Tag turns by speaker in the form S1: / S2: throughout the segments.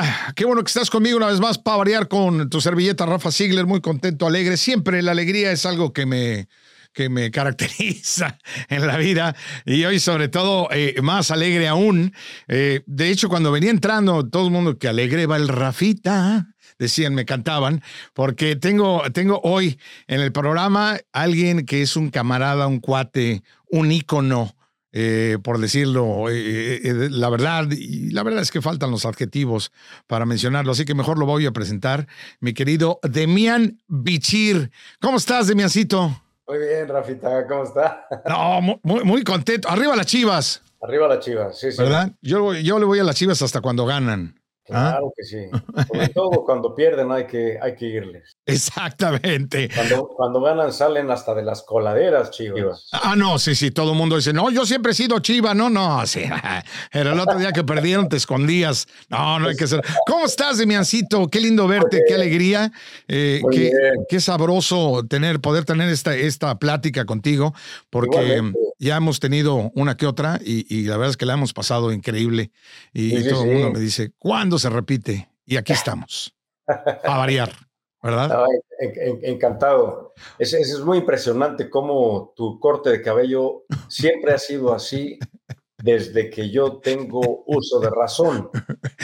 S1: Ah, qué bueno que estás conmigo una vez más para variar con tu servilleta Rafa Ziegler, muy contento, alegre. Siempre la alegría es algo que me, que me caracteriza en la vida y hoy sobre todo eh, más alegre aún. Eh, de hecho, cuando venía entrando, todo el mundo que alegre va el Rafita, decían, me cantaban, porque tengo, tengo hoy en el programa alguien que es un camarada, un cuate, un ícono eh, por decirlo, eh, eh, la verdad, y la verdad es que faltan los adjetivos para mencionarlo, así que mejor lo voy a presentar, mi querido Demian Bichir. ¿Cómo estás, Demiancito?
S2: Muy bien, Rafita, ¿cómo está?
S1: No, muy, muy contento. Arriba las chivas.
S2: Arriba las chivas, sí, sí.
S1: ¿Verdad? Yo, yo le voy a las chivas hasta cuando ganan.
S2: ¿Ah? Claro que sí. Sobre todo cuando pierden hay que, hay que irles.
S1: Exactamente.
S2: Cuando, cuando, ganan salen hasta de las coladeras chivas.
S1: Ah, no, sí, sí, todo el mundo dice, no, yo siempre he sido chiva, no, no, sí. Pero el otro día que perdieron te escondías. No, no hay que ser. ¿Cómo estás, Demiancito? Qué lindo verte, qué alegría. Eh, qué, qué, sabroso tener, poder tener esta, esta plática contigo, porque ya hemos tenido una que otra y, la verdad es que la hemos pasado increíble. Y, todo el mundo me dice, ¿cuándo se repite? Y aquí estamos, a variar, ¿verdad?
S2: encantado. Es, es, muy impresionante cómo tu corte de cabello siempre ha sido así desde que yo tengo uso de razón.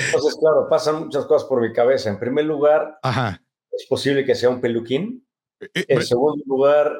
S2: Entonces, claro, pasan muchas cosas por mi cabeza. En primer lugar, es posible que sea un peluquín. Eh, en segundo lugar,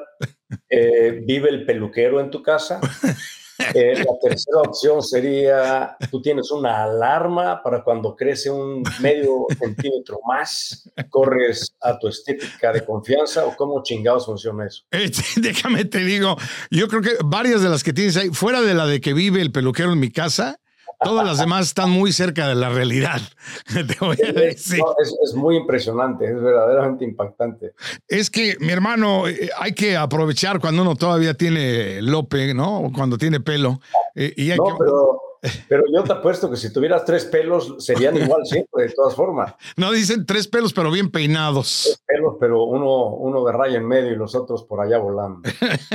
S2: eh, ¿vive el peluquero en tu casa? Eh, la tercera opción sería, tú tienes una alarma para cuando crece un medio centímetro más, corres a tu estética de confianza o cómo chingados funciona eso.
S1: déjame te digo, yo creo que varias de las que tienes ahí, fuera de la de que vive el peluquero en mi casa, Todas las demás están muy cerca de la realidad. Te voy a decir.
S2: es, muy impresionante, es verdaderamente impactante.
S1: Es que, mi hermano, eh, hay que aprovechar cuando uno todavía tiene lope, ¿no? Cuando tiene pelo.
S2: Eh, no, pero pero yo te apuesto que si tuvieras tres pelos serían igual siempre, de todas formas.
S1: No dicen tres pelos, pero bien peinados.
S2: Tres pelos, pero uno, uno de raya en medio y los otros por allá volando.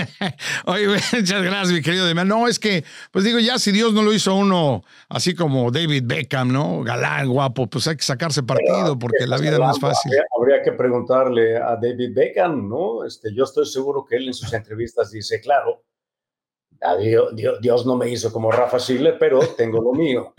S1: Oye, muchas gracias, mi querido Demian. No, es que, pues digo, ya si Dios no lo hizo uno así como David Beckham, ¿no? Galán, guapo, pues hay que sacarse partido porque la vida no es fácil.
S2: Habría, que preguntarle a David Beckham, ¿no? Este, yo estoy seguro que él en sus entrevistas dice, claro, Dios, no me hizo como Rafa Sile, pero tengo lo mío.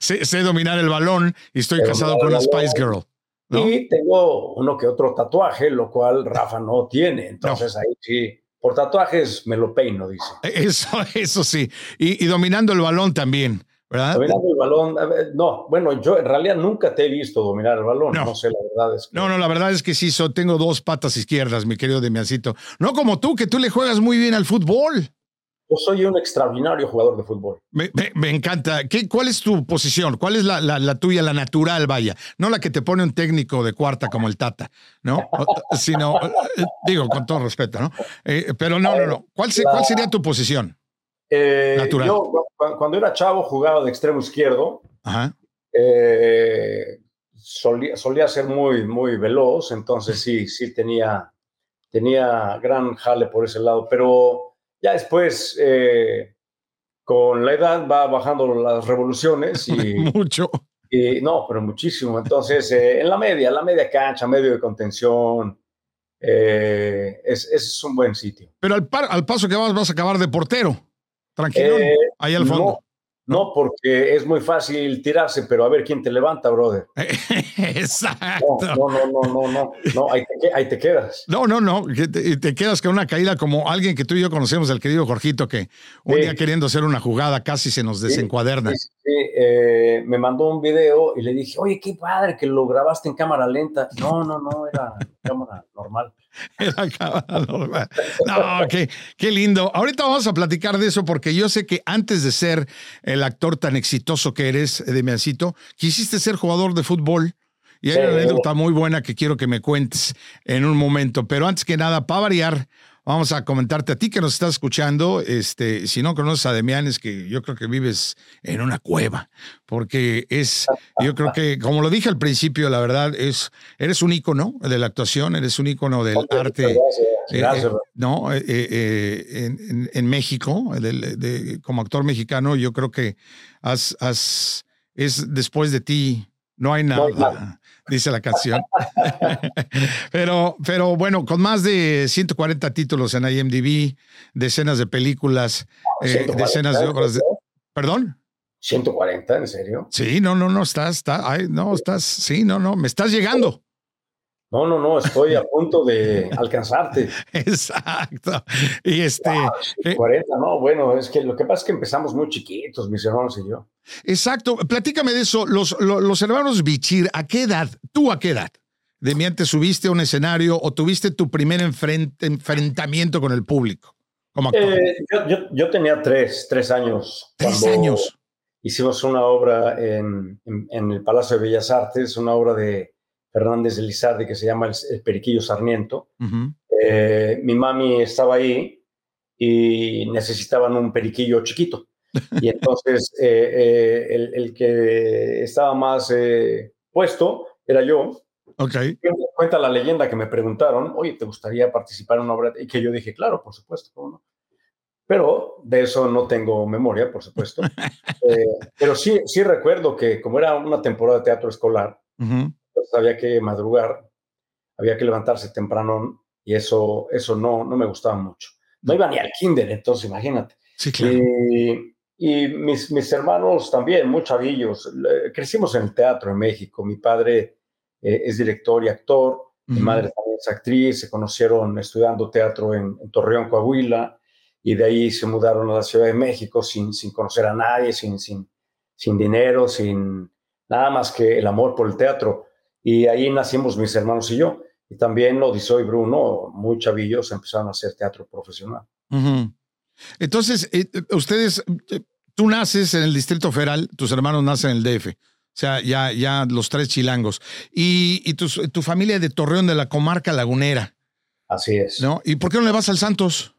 S1: sé, dominar el balón y estoy casado con una Spice Girl.
S2: Y tengo uno que otro tatuaje, lo cual Rafa no tiene. Entonces ahí sí, por tatuajes me lo peino, dice.
S1: Eso, eso sí. Y, dominando el balón también. ¿verdad?
S2: Dominando el balón, no, bueno, yo en realidad nunca te he visto dominar el balón, no, sé, la verdad es que...
S1: No, no, la verdad es que sí, tengo dos patas izquierdas, mi querido Demiancito. No como tú, que tú le juegas muy bien al fútbol.
S2: Yo soy un extraordinario jugador de fútbol.
S1: Me, encanta. ¿Qué, ¿Cuál es tu posición? ¿Cuál es la, la, tuya, la natural, vaya? No la que te pone un técnico de cuarta como el Tata, ¿no? Sino, eh, digo, con todo respeto, ¿no? Eh, pero no, no, no. ¿Cuál, ¿Cuál, sería tu posición?
S2: Eh, natural. Yo, cuando era chavo, jugaba de extremo izquierdo. Ajá. solía, solía, ser muy, muy veloz, entonces sí, sí tenía, tenía gran jale por ese lado, pero ya después, eh, con la edad, va bajando las revoluciones y...
S1: Mucho.
S2: Y, no, pero muchísimo. Entonces, eh, en la media, la media cancha, medio de contención, eh, es, es, un buen sitio.
S1: Pero al, al, paso que vas, vas a acabar de portero. Tranquilo, ahí al fondo.
S2: No, porque es muy fácil tirarse, pero a ver quién te levanta, brother.
S1: Exacto.
S2: No, no, no, no, no, no, ahí, te, quedas.
S1: No, no, no, te, te, quedas con una caída como alguien que tú y yo conocemos, el querido Jorgito, que un día queriendo hacer una jugada casi se nos desencuaderna.
S2: Sí, eh, me mandó un video y le dije, oye, qué padre que lo grabaste en cámara lenta. No, no, no, era cámara normal.
S1: Era normal. No, qué, qué lindo. Ahorita vamos a platicar de eso porque yo sé que antes de ser el actor tan exitoso que eres, Demiancito, quisiste ser jugador de fútbol. Y hay una anécdota muy buena que quiero que me cuentes en un momento. Pero antes que nada, para variar, vamos a comentarte a ti que nos estás escuchando. Este, si no conoces a Demian, es que yo creo que vives en una cueva, porque es, yo creo que, como lo dije al principio, la verdad es, eres un ícono de la actuación, eres un ícono del arte. Eh, eh, no, eh, en, México, como actor mexicano, yo creo que has, has, es después de ti No hay nada, dice la canción. pero, pero bueno, con más de 140 títulos en IMDb, decenas de películas, eh, decenas de obras de... ¿Perdón?
S2: 140, ¿en serio?
S1: Sí, no, no, no, estás, está, ay, no, estás, sí, no, no, me estás llegando.
S2: No, no, no, estoy a punto de alcanzarte.
S1: Exacto. Y este.
S2: 40, eh, no, bueno, es que lo que pasa es que empezamos muy chiquitos, mis hermanos y yo.
S1: Exacto. Platícame de eso. Los, los, hermanos Bichir, ¿a qué edad? ¿Tú a qué edad? ¿De miente subiste a un escenario o tuviste tu primer enfrentamiento con el público?
S2: Como eh, yo, tenía tres, tres años.
S1: Tres años.
S2: Hicimos una obra en, en el Palacio de Bellas Artes, una obra de Fernández de Lizardi que se llama el, Periquillo Sarmiento. Eh, mi mami estaba ahí y necesitaban un periquillo chiquito. Y entonces eh, eh, el, que estaba más puesto era yo.
S1: Okay.
S2: Cuenta la leyenda que me preguntaron, oye, ¿te gustaría participar en una obra? Y que yo dije, claro, por supuesto, no? Pero de eso no tengo memoria, por supuesto. pero sí, sí recuerdo que como era una temporada de teatro escolar, había que madrugar, había que levantarse temprano y eso, eso no, no me gustaba mucho. No iba ni al kinder, entonces imagínate.
S1: Sí, claro.
S2: Y, mis, mis, hermanos también, muy chavillos. Crecimos en el teatro en México. Mi padre eh, es director y actor. Mi madre también es actriz. Se conocieron estudiando teatro en, en, Torreón, Coahuila. Y de ahí se mudaron a la Ciudad de México sin, sin conocer a nadie, sin, sin, sin dinero, sin nada más que el amor por el teatro. Y ahí nacimos mis hermanos y yo. Y también Odiseo y Bruno, muy chavillos, empezaron a hacer teatro profesional.
S1: Entonces, eh, eh, ustedes, eh, tú naces en el Distrito Federal, tus hermanos nacen en el DF. O sea, ya, ya los tres chilangos. Y, y tu, tu familia de Torreón, de la comarca lagunera.
S2: Así es.
S1: ¿No? ¿Y por qué no le vas al Santos?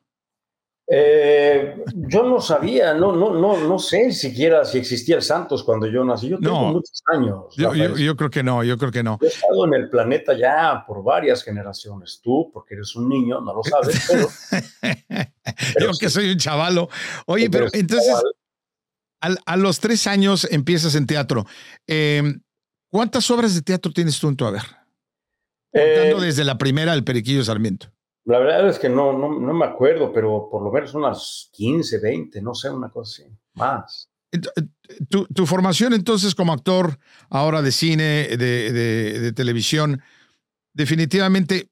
S2: Eh, yo no sabía, no, no, no, no sé siquiera si existía el Santos cuando yo nací. Yo tengo muchos años.
S1: Yo, creo que no, yo creo que no.
S2: He estado en el planeta ya por varias generaciones. Tú, porque eres un niño, no lo sabes, pero.
S1: yo que soy un chavalo. Oye, pero, entonces, a, los tres años empiezas en teatro. Em, ¿Cuántas obras de teatro tienes tú en tu haber? Contando eh, desde la primera, El Periquillo Sarmiento.
S2: La verdad es que no, no, no, me acuerdo, pero por lo menos unas 15, 20, no sé, una cosa así, más.
S1: Tu, tu formación entonces como actor, ahora de cine, de, de, televisión, definitivamente,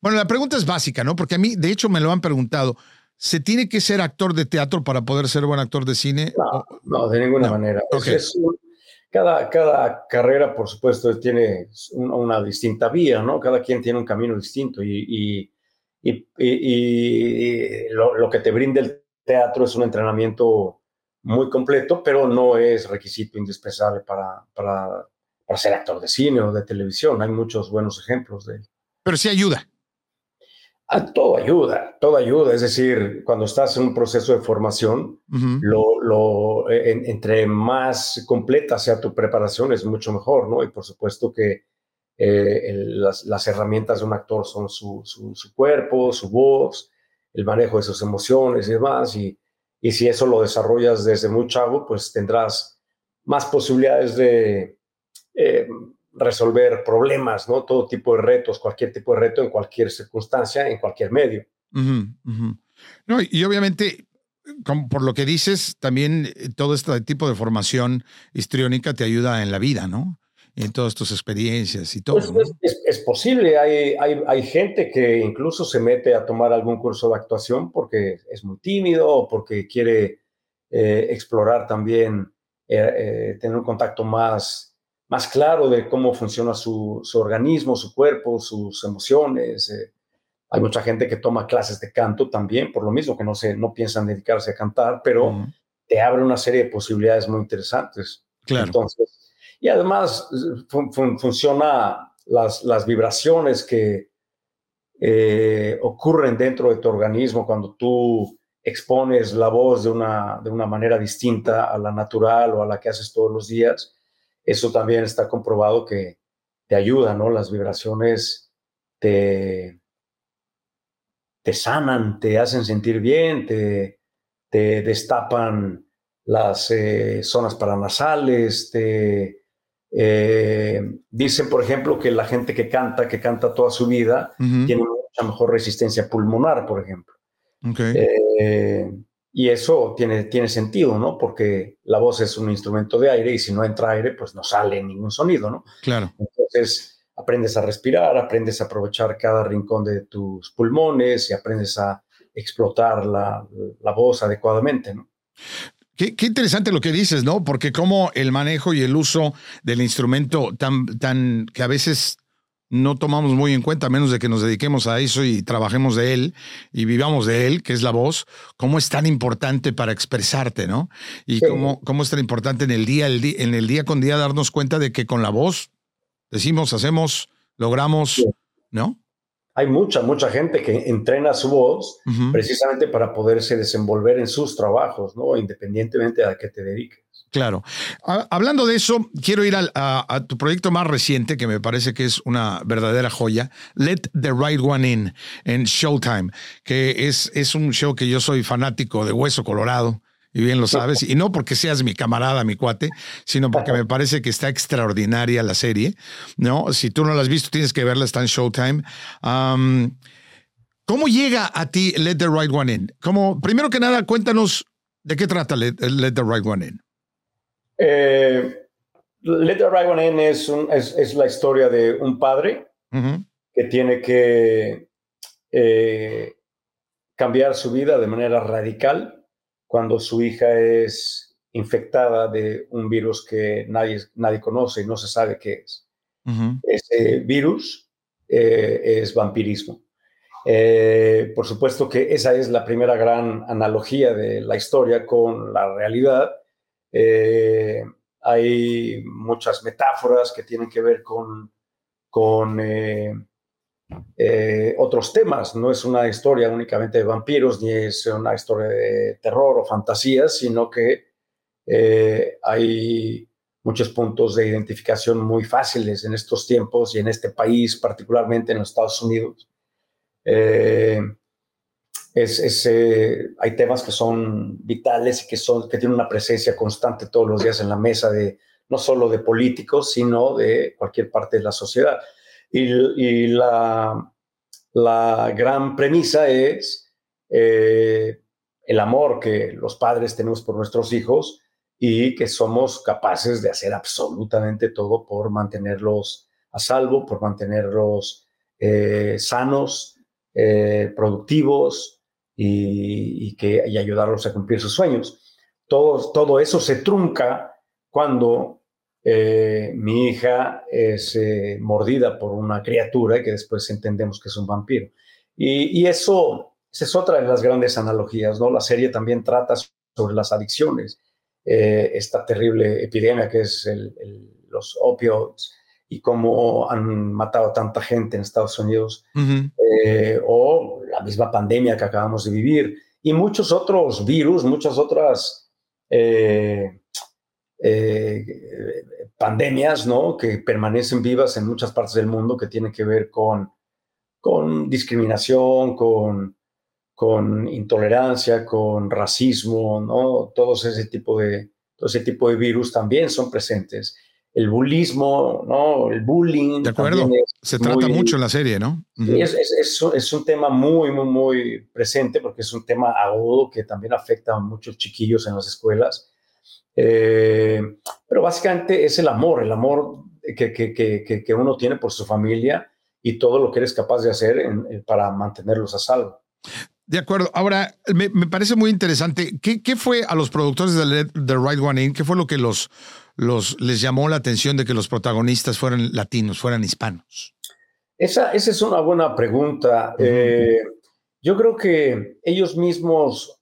S1: bueno, la pregunta es básica, ¿no? Porque a mí, de hecho, me lo han preguntado. ¿Se tiene que ser actor de teatro para poder ser buen actor de cine?
S2: No, no de ninguna manera. cada, cada carrera, por supuesto, tiene una, distinta vía, ¿no? Cada quien tiene un camino distinto y, y y, lo, que te brinda el teatro es un entrenamiento muy completo, pero no es requisito indispensable para, para, para ser actor de cine o de televisión. Hay muchos buenos ejemplos de
S1: Pero sí ayuda.
S2: Ah, todo ayuda, todo ayuda. Es decir, cuando estás en un proceso de formación, lo, lo, entre más completa sea tu preparación, es mucho mejor, ¿no? Y por supuesto que eh, las, herramientas de un actor son su, cuerpo, su voz, el manejo de sus emociones y demás. Y, y si eso lo desarrollas desde muy chavo, pues tendrás más posibilidades de eh, resolver problemas, ¿no? Todo tipo de retos, cualquier tipo de reto en cualquier circunstancia, en cualquier medio.
S1: No, y obviamente, por lo que dices, también eh, todo este tipo de formación histriónica te ayuda en la vida, ¿no? En todas tus experiencias y todo.
S2: Pues, es, posible, hay, hay, hay, gente que incluso se mete a tomar algún curso de actuación porque es muy tímido o porque quiere eh, explorar también, eh, eh, tener un contacto más, más claro de cómo funciona su, su organismo, su cuerpo, sus emociones. hay mucha gente que toma clases de canto también, por lo mismo que no, se, no piensan dedicarse a cantar, pero te abre una serie de posibilidades muy interesantes.
S1: Claro.
S2: Entonces, y además funciona las, las, vibraciones que eh, ocurren dentro de tu organismo cuando tú expones la voz de una, de una manera distinta a la natural o a la que haces todos los días. Eso también está comprobado que te ayuda, ¿no? Las vibraciones te, te sanan, te hacen sentir bien, te, te destapan las eh, zonas paranasales, te, Eh, dicen, por ejemplo, que la gente que canta, que canta toda su vida, tiene mucha mejor resistencia pulmonar, por ejemplo. Eh, y eso tiene, tiene sentido, ¿no? Porque la voz es un instrumento de aire y si no entra aire, pues no sale ningún sonido, ¿no?
S1: Claro.
S2: Entonces, aprendes a respirar, aprendes a aprovechar cada rincón de tus pulmones y aprendes a explotar la, la voz adecuadamente, ¿no?
S1: Qué, interesante lo que dices, ¿no? Porque como el manejo y el uso del instrumento tan, tan que a veces no tomamos muy en cuenta, a menos de que nos dediquemos a eso y trabajemos de él y vivamos de él, que es la voz, cómo es tan importante para expresarte, ¿no? Y cómo, cómo, es tan importante en el, día, el día, en el día con día darnos cuenta de que con la voz decimos, hacemos, logramos, ¿no?
S2: Hay mucha, mucha gente que entrena su voz precisamente para poderse desenvolver en sus trabajos, ¿no? Independientemente a qué te dediques.
S1: Claro. Hablando de eso, quiero ir a, tu proyecto más reciente, que me parece que es una verdadera joya, Let the Right One In, en Showtime, que es, es un show que yo soy fanático de Hueso Colorado y bien lo sabes, y no porque seas mi camarada, mi cuate, sino porque me parece que está extraordinaria la serie, ¿no? Si tú no la has visto, tienes que verla, está en Showtime. ¿Cómo llega a ti Let the Right One In? Como, primero que nada, cuéntanos de qué trata Let, the Right One In.
S2: Eh, Let the Right One In es, es, la historia de un padre que tiene que eh, cambiar su vida de manera radical cuando su hija es infectada de un virus que nadie, nadie conoce y no se sabe qué es. Ese virus eh, es vampirismo. Eh, por supuesto que esa es la primera gran analogía de la historia con la realidad. Eh, hay muchas metáforas que tienen que ver con, con eh, otros temas. No es una historia únicamente de vampiros, ni es una historia de terror o fantasía, sino que eh, hay muchos puntos de identificación muy fáciles en estos tiempos y en este país, particularmente en los Estados Unidos. Eh, es, hay temas que son vitales y que, son, que tienen una presencia constante todos los días en la mesa de no solo de políticos, sino de cualquier parte de la sociedad. Y, la, la, gran premisa es eh, el amor que los padres tenemos por nuestros hijos y que somos capaces de hacer absolutamente todo por mantenerlos a salvo, por mantenerlos eh, sanos, eh, productivos y, que, y ayudarlos a cumplir sus sueños. Todo, todo eso se trunca cuando eh, mi hija es eh, mordida por una criatura que después entendemos que es un vampiro. Y, eso esa es otra de las grandes analogías, ¿no? La serie también trata sobre las adicciones, eh, esta terrible epidemia que es los opioides y cómo han matado tanta gente en Estados Unidos, o la misma pandemia que acabamos de vivir, y muchos otros virus, muchas otras eh, pandemias, ¿no? Que permanecen vivas en muchas partes del mundo que tienen que ver con, con discriminación, con, con intolerancia, con racismo, ¿no? Todos ese tipo de, todo ese tipo de virus también son presentes. El bullismo, ¿no? El bullying.
S1: De acuerdo. Se trata mucho en la serie, ¿no?
S2: es, es, es, un tema muy, muy, muy presente porque es un tema agudo que también afecta a muchos chiquillos en las escuelas eh, pero básicamente es el amor, el amor que, que, que, que, uno tiene por su familia y todo lo que eres capaz de hacer para mantenerlos a salvo.
S1: De acuerdo. Ahora, me, me parece muy interesante. ¿Qué, ¿Qué, fue a los productores de The Right One In? ¿Qué fue lo que los, los, les llamó la atención de que los protagonistas fueran latinos, fueran hispanos?
S2: Esa, esa es una buena pregunta. Eh, yo creo que ellos mismos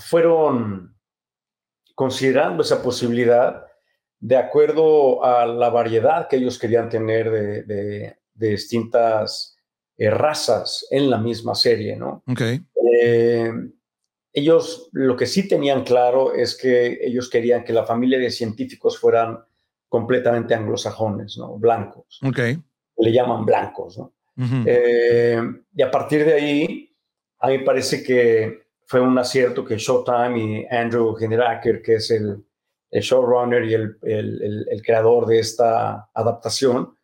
S2: fueron considerando esa posibilidad de acuerdo a la variedad que ellos querían tener de, distintas eh, razas en la misma serie, ¿no? Eh, ellos lo que sí tenían claro es que ellos querían que la familia de científicos fueran completamente anglosajones, ¿no? Blancos.
S1: Okay.
S2: Le llaman blancos, ¿no? Eh, y a partir de ahí, a mí parece que fue un acierto que Showtime y Andrew Generaker, que es el, el showrunner y el, el, creador de esta adaptación,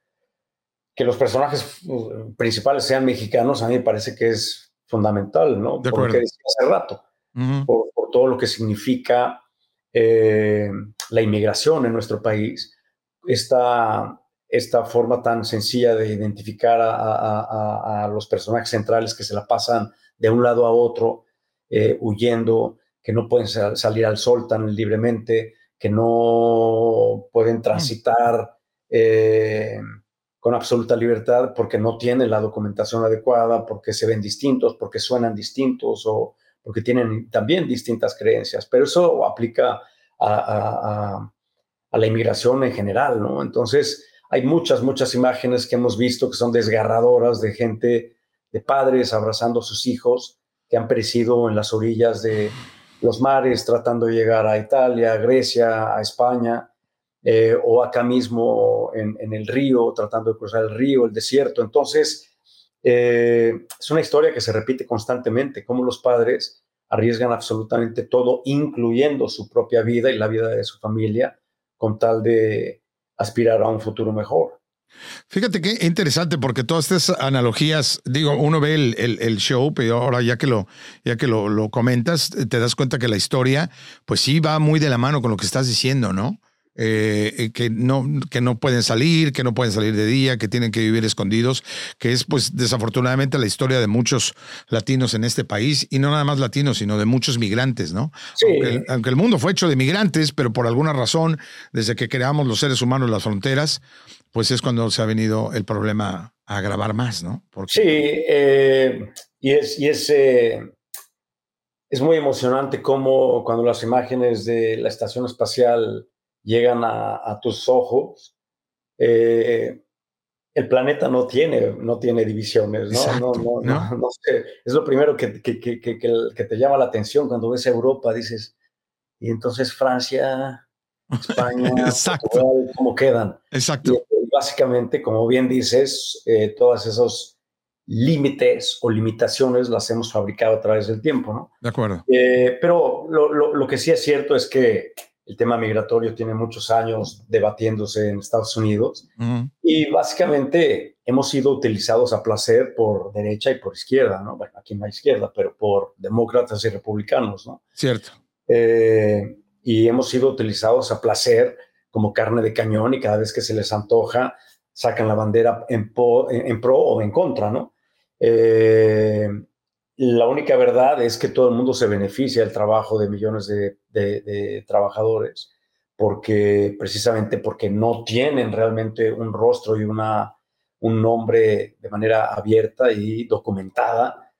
S2: que los personajes uh, principales sean mexicanos, a mí me parece que es fundamental, ¿no?
S1: De Porque
S2: hace rato, por, por, todo lo que significa eh, la inmigración en nuestro país, esta, esta forma tan sencilla de identificar a, a, los personajes centrales que se la pasan de un lado a otro, eh, huyendo, que no pueden salir al sol tan libremente, que no pueden mm. transitar eh, con absoluta libertad porque no tienen la documentación adecuada, porque se ven distintos, porque suenan distintos o porque tienen también distintas creencias. Pero eso aplica a, la inmigración en general, ¿no? Entonces, hay muchas, muchas imágenes que hemos visto que son desgarradoras de gente, de padres abrazando a sus hijos que han perecido en las orillas de, los mares tratando de llegar a Italia, a Grecia, a España, eh, o acá mismo en, el río, tratando de cruzar el río, el desierto. Entonces, eh, es una historia que se repite constantemente, cómo los padres arriesgan absolutamente todo, incluyendo su propia vida y la vida de su familia, con tal de aspirar a un futuro mejor.
S1: Fíjate qué interesante, porque todas estas analogías, digo, uno ve el, show, pero ahora ya que, lo, ya que lo, comentas, te das cuenta que la historia, pues sí va muy de la mano con lo que estás diciendo, ¿no? Eh, que no que no pueden salir, que no pueden salir de día, que tienen que vivir escondidos, que es pues desafortunadamente la historia de muchos latinos en este país y no nada más latinos, sino de muchos migrantes, ¿no? Aunque, aunque, el mundo fue hecho de migrantes, pero por alguna razón, desde que creamos los seres humanos las fronteras, pues es cuando se ha venido el problema a agravar más, ¿no?
S2: Sí, eh, y es, y es, eh, es muy emocionante cómo cuando las imágenes de la estación espacial llegan a, tus ojos, eh, el planeta no tiene, no tiene divisiones, ¿no? no, no, no, sé. Es lo primero que, que, que, que, te llama la atención cuando ves Europa, dices, y entonces Francia, España, ¿cómo quedan?
S1: Exacto
S2: básicamente, como bien dices, eh, todos esos límites o limitaciones las hemos fabricado a través del tiempo, ¿no?
S1: De acuerdo.
S2: Eh, pero lo, que sí es cierto es que el tema migratorio tiene muchos años debatiéndose en Estados Unidos y básicamente hemos sido utilizados a placer por derecha y por izquierda, ¿no? Bueno, aquí no hay izquierda, pero por demócratas y republicanos, ¿no?
S1: Cierto.
S2: Eh, y hemos sido utilizados a placer como carne de cañón y cada vez que se les antoja sacan la bandera en, pro o en contra, ¿no? Eh, la única verdad es que todo el mundo se beneficia del trabajo de millones de, trabajadores porque precisamente porque no tienen realmente un rostro y una, un nombre de manera abierta y documentada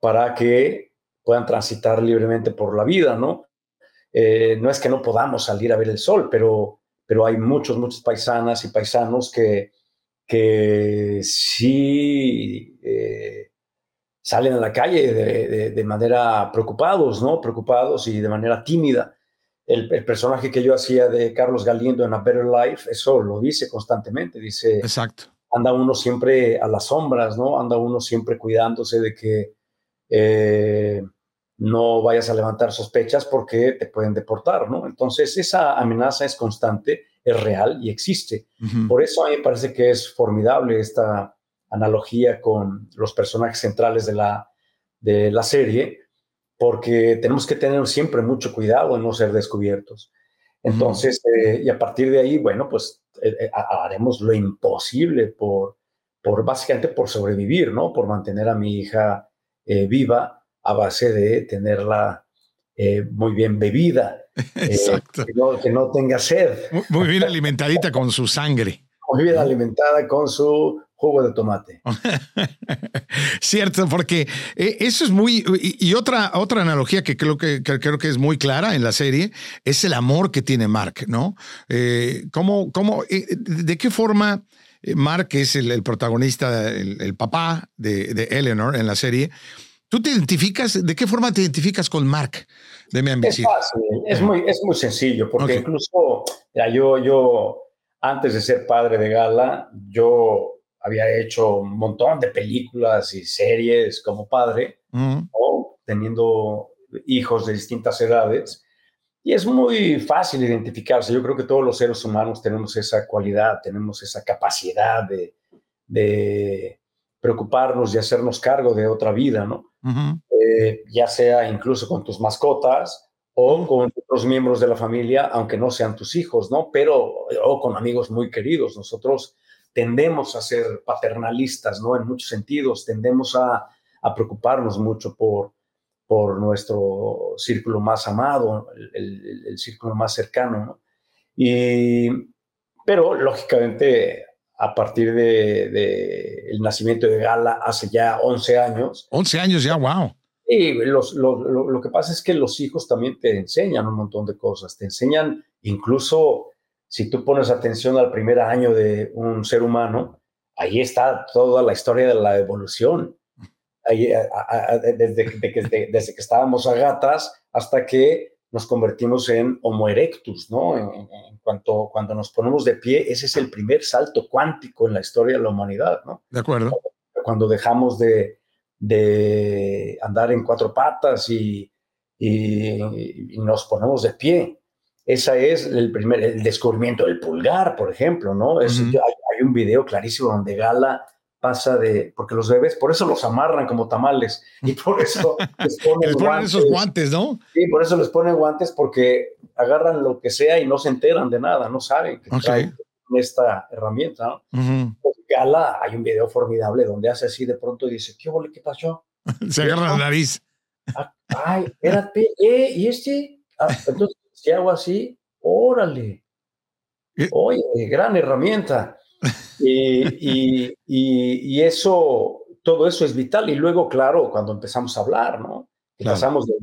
S2: para que puedan transitar libremente por la vida, ¿no? Eh, no es que no podamos salir a ver el sol, pero pero hay muchos, muchos paisanas y paisanos que, que sí eh, salen a la calle de, manera preocupados, ¿no? Preocupados y de manera tímida. El, personaje que yo hacía de Carlos Galindo en A Better Life, eso lo dice constantemente, dice...
S1: Exacto.
S2: Anda uno siempre a las sombras, ¿no? Anda uno siempre cuidándose de que eh, no vayas a levantar sospechas porque te pueden deportar, ¿no? Entonces, esa amenaza es constante, es real y existe. Por eso a mí me parece que es formidable esta analogía con los personajes centrales de la, de la serie, porque tenemos que tener siempre mucho cuidado en no ser descubiertos. Entonces, eh, y a partir de ahí, bueno, pues eh, eh, haremos lo imposible por, por, básicamente por sobrevivir, ¿no? Por mantener a mi hija viva a base de tenerla eh, muy bien bebida.
S1: Eh, Exacto.
S2: que, no, tenga sed.
S1: Muy, bien alimentadita con su sangre.
S2: Muy bien alimentada con su jugo de tomate.
S1: Cierto, porque eh, eso es muy y, otra otra analogía que creo que, creo que es muy clara en la serie es el amor que tiene Mark, ¿no? ¿cómo, cómo, de qué forma Mark es el, protagonista, el, papá de, de Eleanor en la serie? ¿Tú te identificas? ¿De qué forma te identificas con Mark de mi
S2: Es fácil, es muy, es muy sencillo, porque incluso yo, yo, antes de ser padre de gala, yo había hecho un montón de películas y series como padre, o teniendo hijos de distintas edades. y es muy fácil identificarse. Yo creo que todos los seres humanos tenemos esa cualidad, tenemos esa capacidad de, de preocuparnos y hacernos cargo de otra vida, ¿no? Eh, ya sea incluso con tus mascotas o con otros miembros de la familia, aunque no sean tus hijos, ¿no? Pero, o con amigos muy queridos. Nosotros tendemos a ser paternalistas, ¿no? En muchos sentidos, tendemos a, a preocuparnos mucho por, por nuestro círculo más amado, el, el, círculo más cercano, ¿no? Y, pero, lógicamente, a partir del de, el nacimiento de Gala hace ya 11 años.
S1: 11 años ya, wow.
S2: Y los, lo, lo, lo, que pasa es que los hijos también te enseñan un montón de cosas, te enseñan incluso si tú pones atención al primer año de un ser humano, ahí está toda la historia de la evolución. Ahí, a, a, desde, de, desde que estábamos a gatas hasta que nos convertimos en Homo erectus, ¿no? En, cuanto cuando nos ponemos de pie, ese es el primer salto cuántico en la historia de la humanidad, ¿no?
S1: De acuerdo.
S2: Cuando dejamos de, de andar en cuatro patas y, y, y, nos ponemos de pie. Esa es el primer, el descubrimiento del pulgar, por ejemplo, ¿no? Es, uh -huh. hay, hay, un video clarísimo donde Gala pasa de, porque los bebés, por eso los amarran como tamales y por eso
S1: les ponen, les ponen guantes, esos guantes, ¿no?
S2: Sí, por eso les ponen guantes porque agarran lo que sea y no se enteran de nada, no saben que okay. esta herramienta, ¿no? Uh -huh. Gala, hay un video formidable donde hace así de pronto y dice, ¿qué ole, qué pasó?
S1: se agarra la nariz.
S2: Ah, ay, espérate, eh, ¿y este? Ah, entonces, si hago así, órale. Oye, gran herramienta. Y, y, y, y, eso, todo eso es vital. Y luego, claro, cuando empezamos a hablar, ¿no? Claro. Pasamos de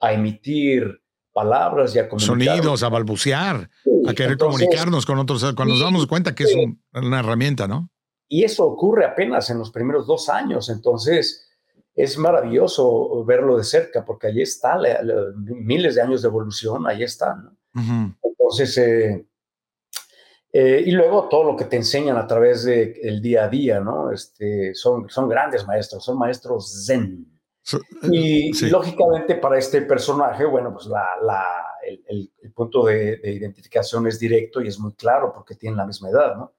S2: a emitir palabras y a
S1: comunicar. Sonidos, a balbucear, sí, a querer entonces, comunicarnos con otros, cuando nos damos cuenta que sí. es un, una herramienta, ¿no?
S2: Y eso ocurre apenas en los primeros dos años. Entonces, es maravilloso verlo de cerca, porque ahí está, la, la, miles de años de evolución, ahí están. ¿no? Uh -huh. Entonces, eh, eh, y luego todo lo que te enseñan a través del de día a día, ¿no? Este, son, son grandes maestros, son maestros zen. Y, sí. y, lógicamente para este personaje, bueno, pues la, la, el, el, punto de, de, identificación es directo y es muy claro porque tienen la misma edad, ¿no?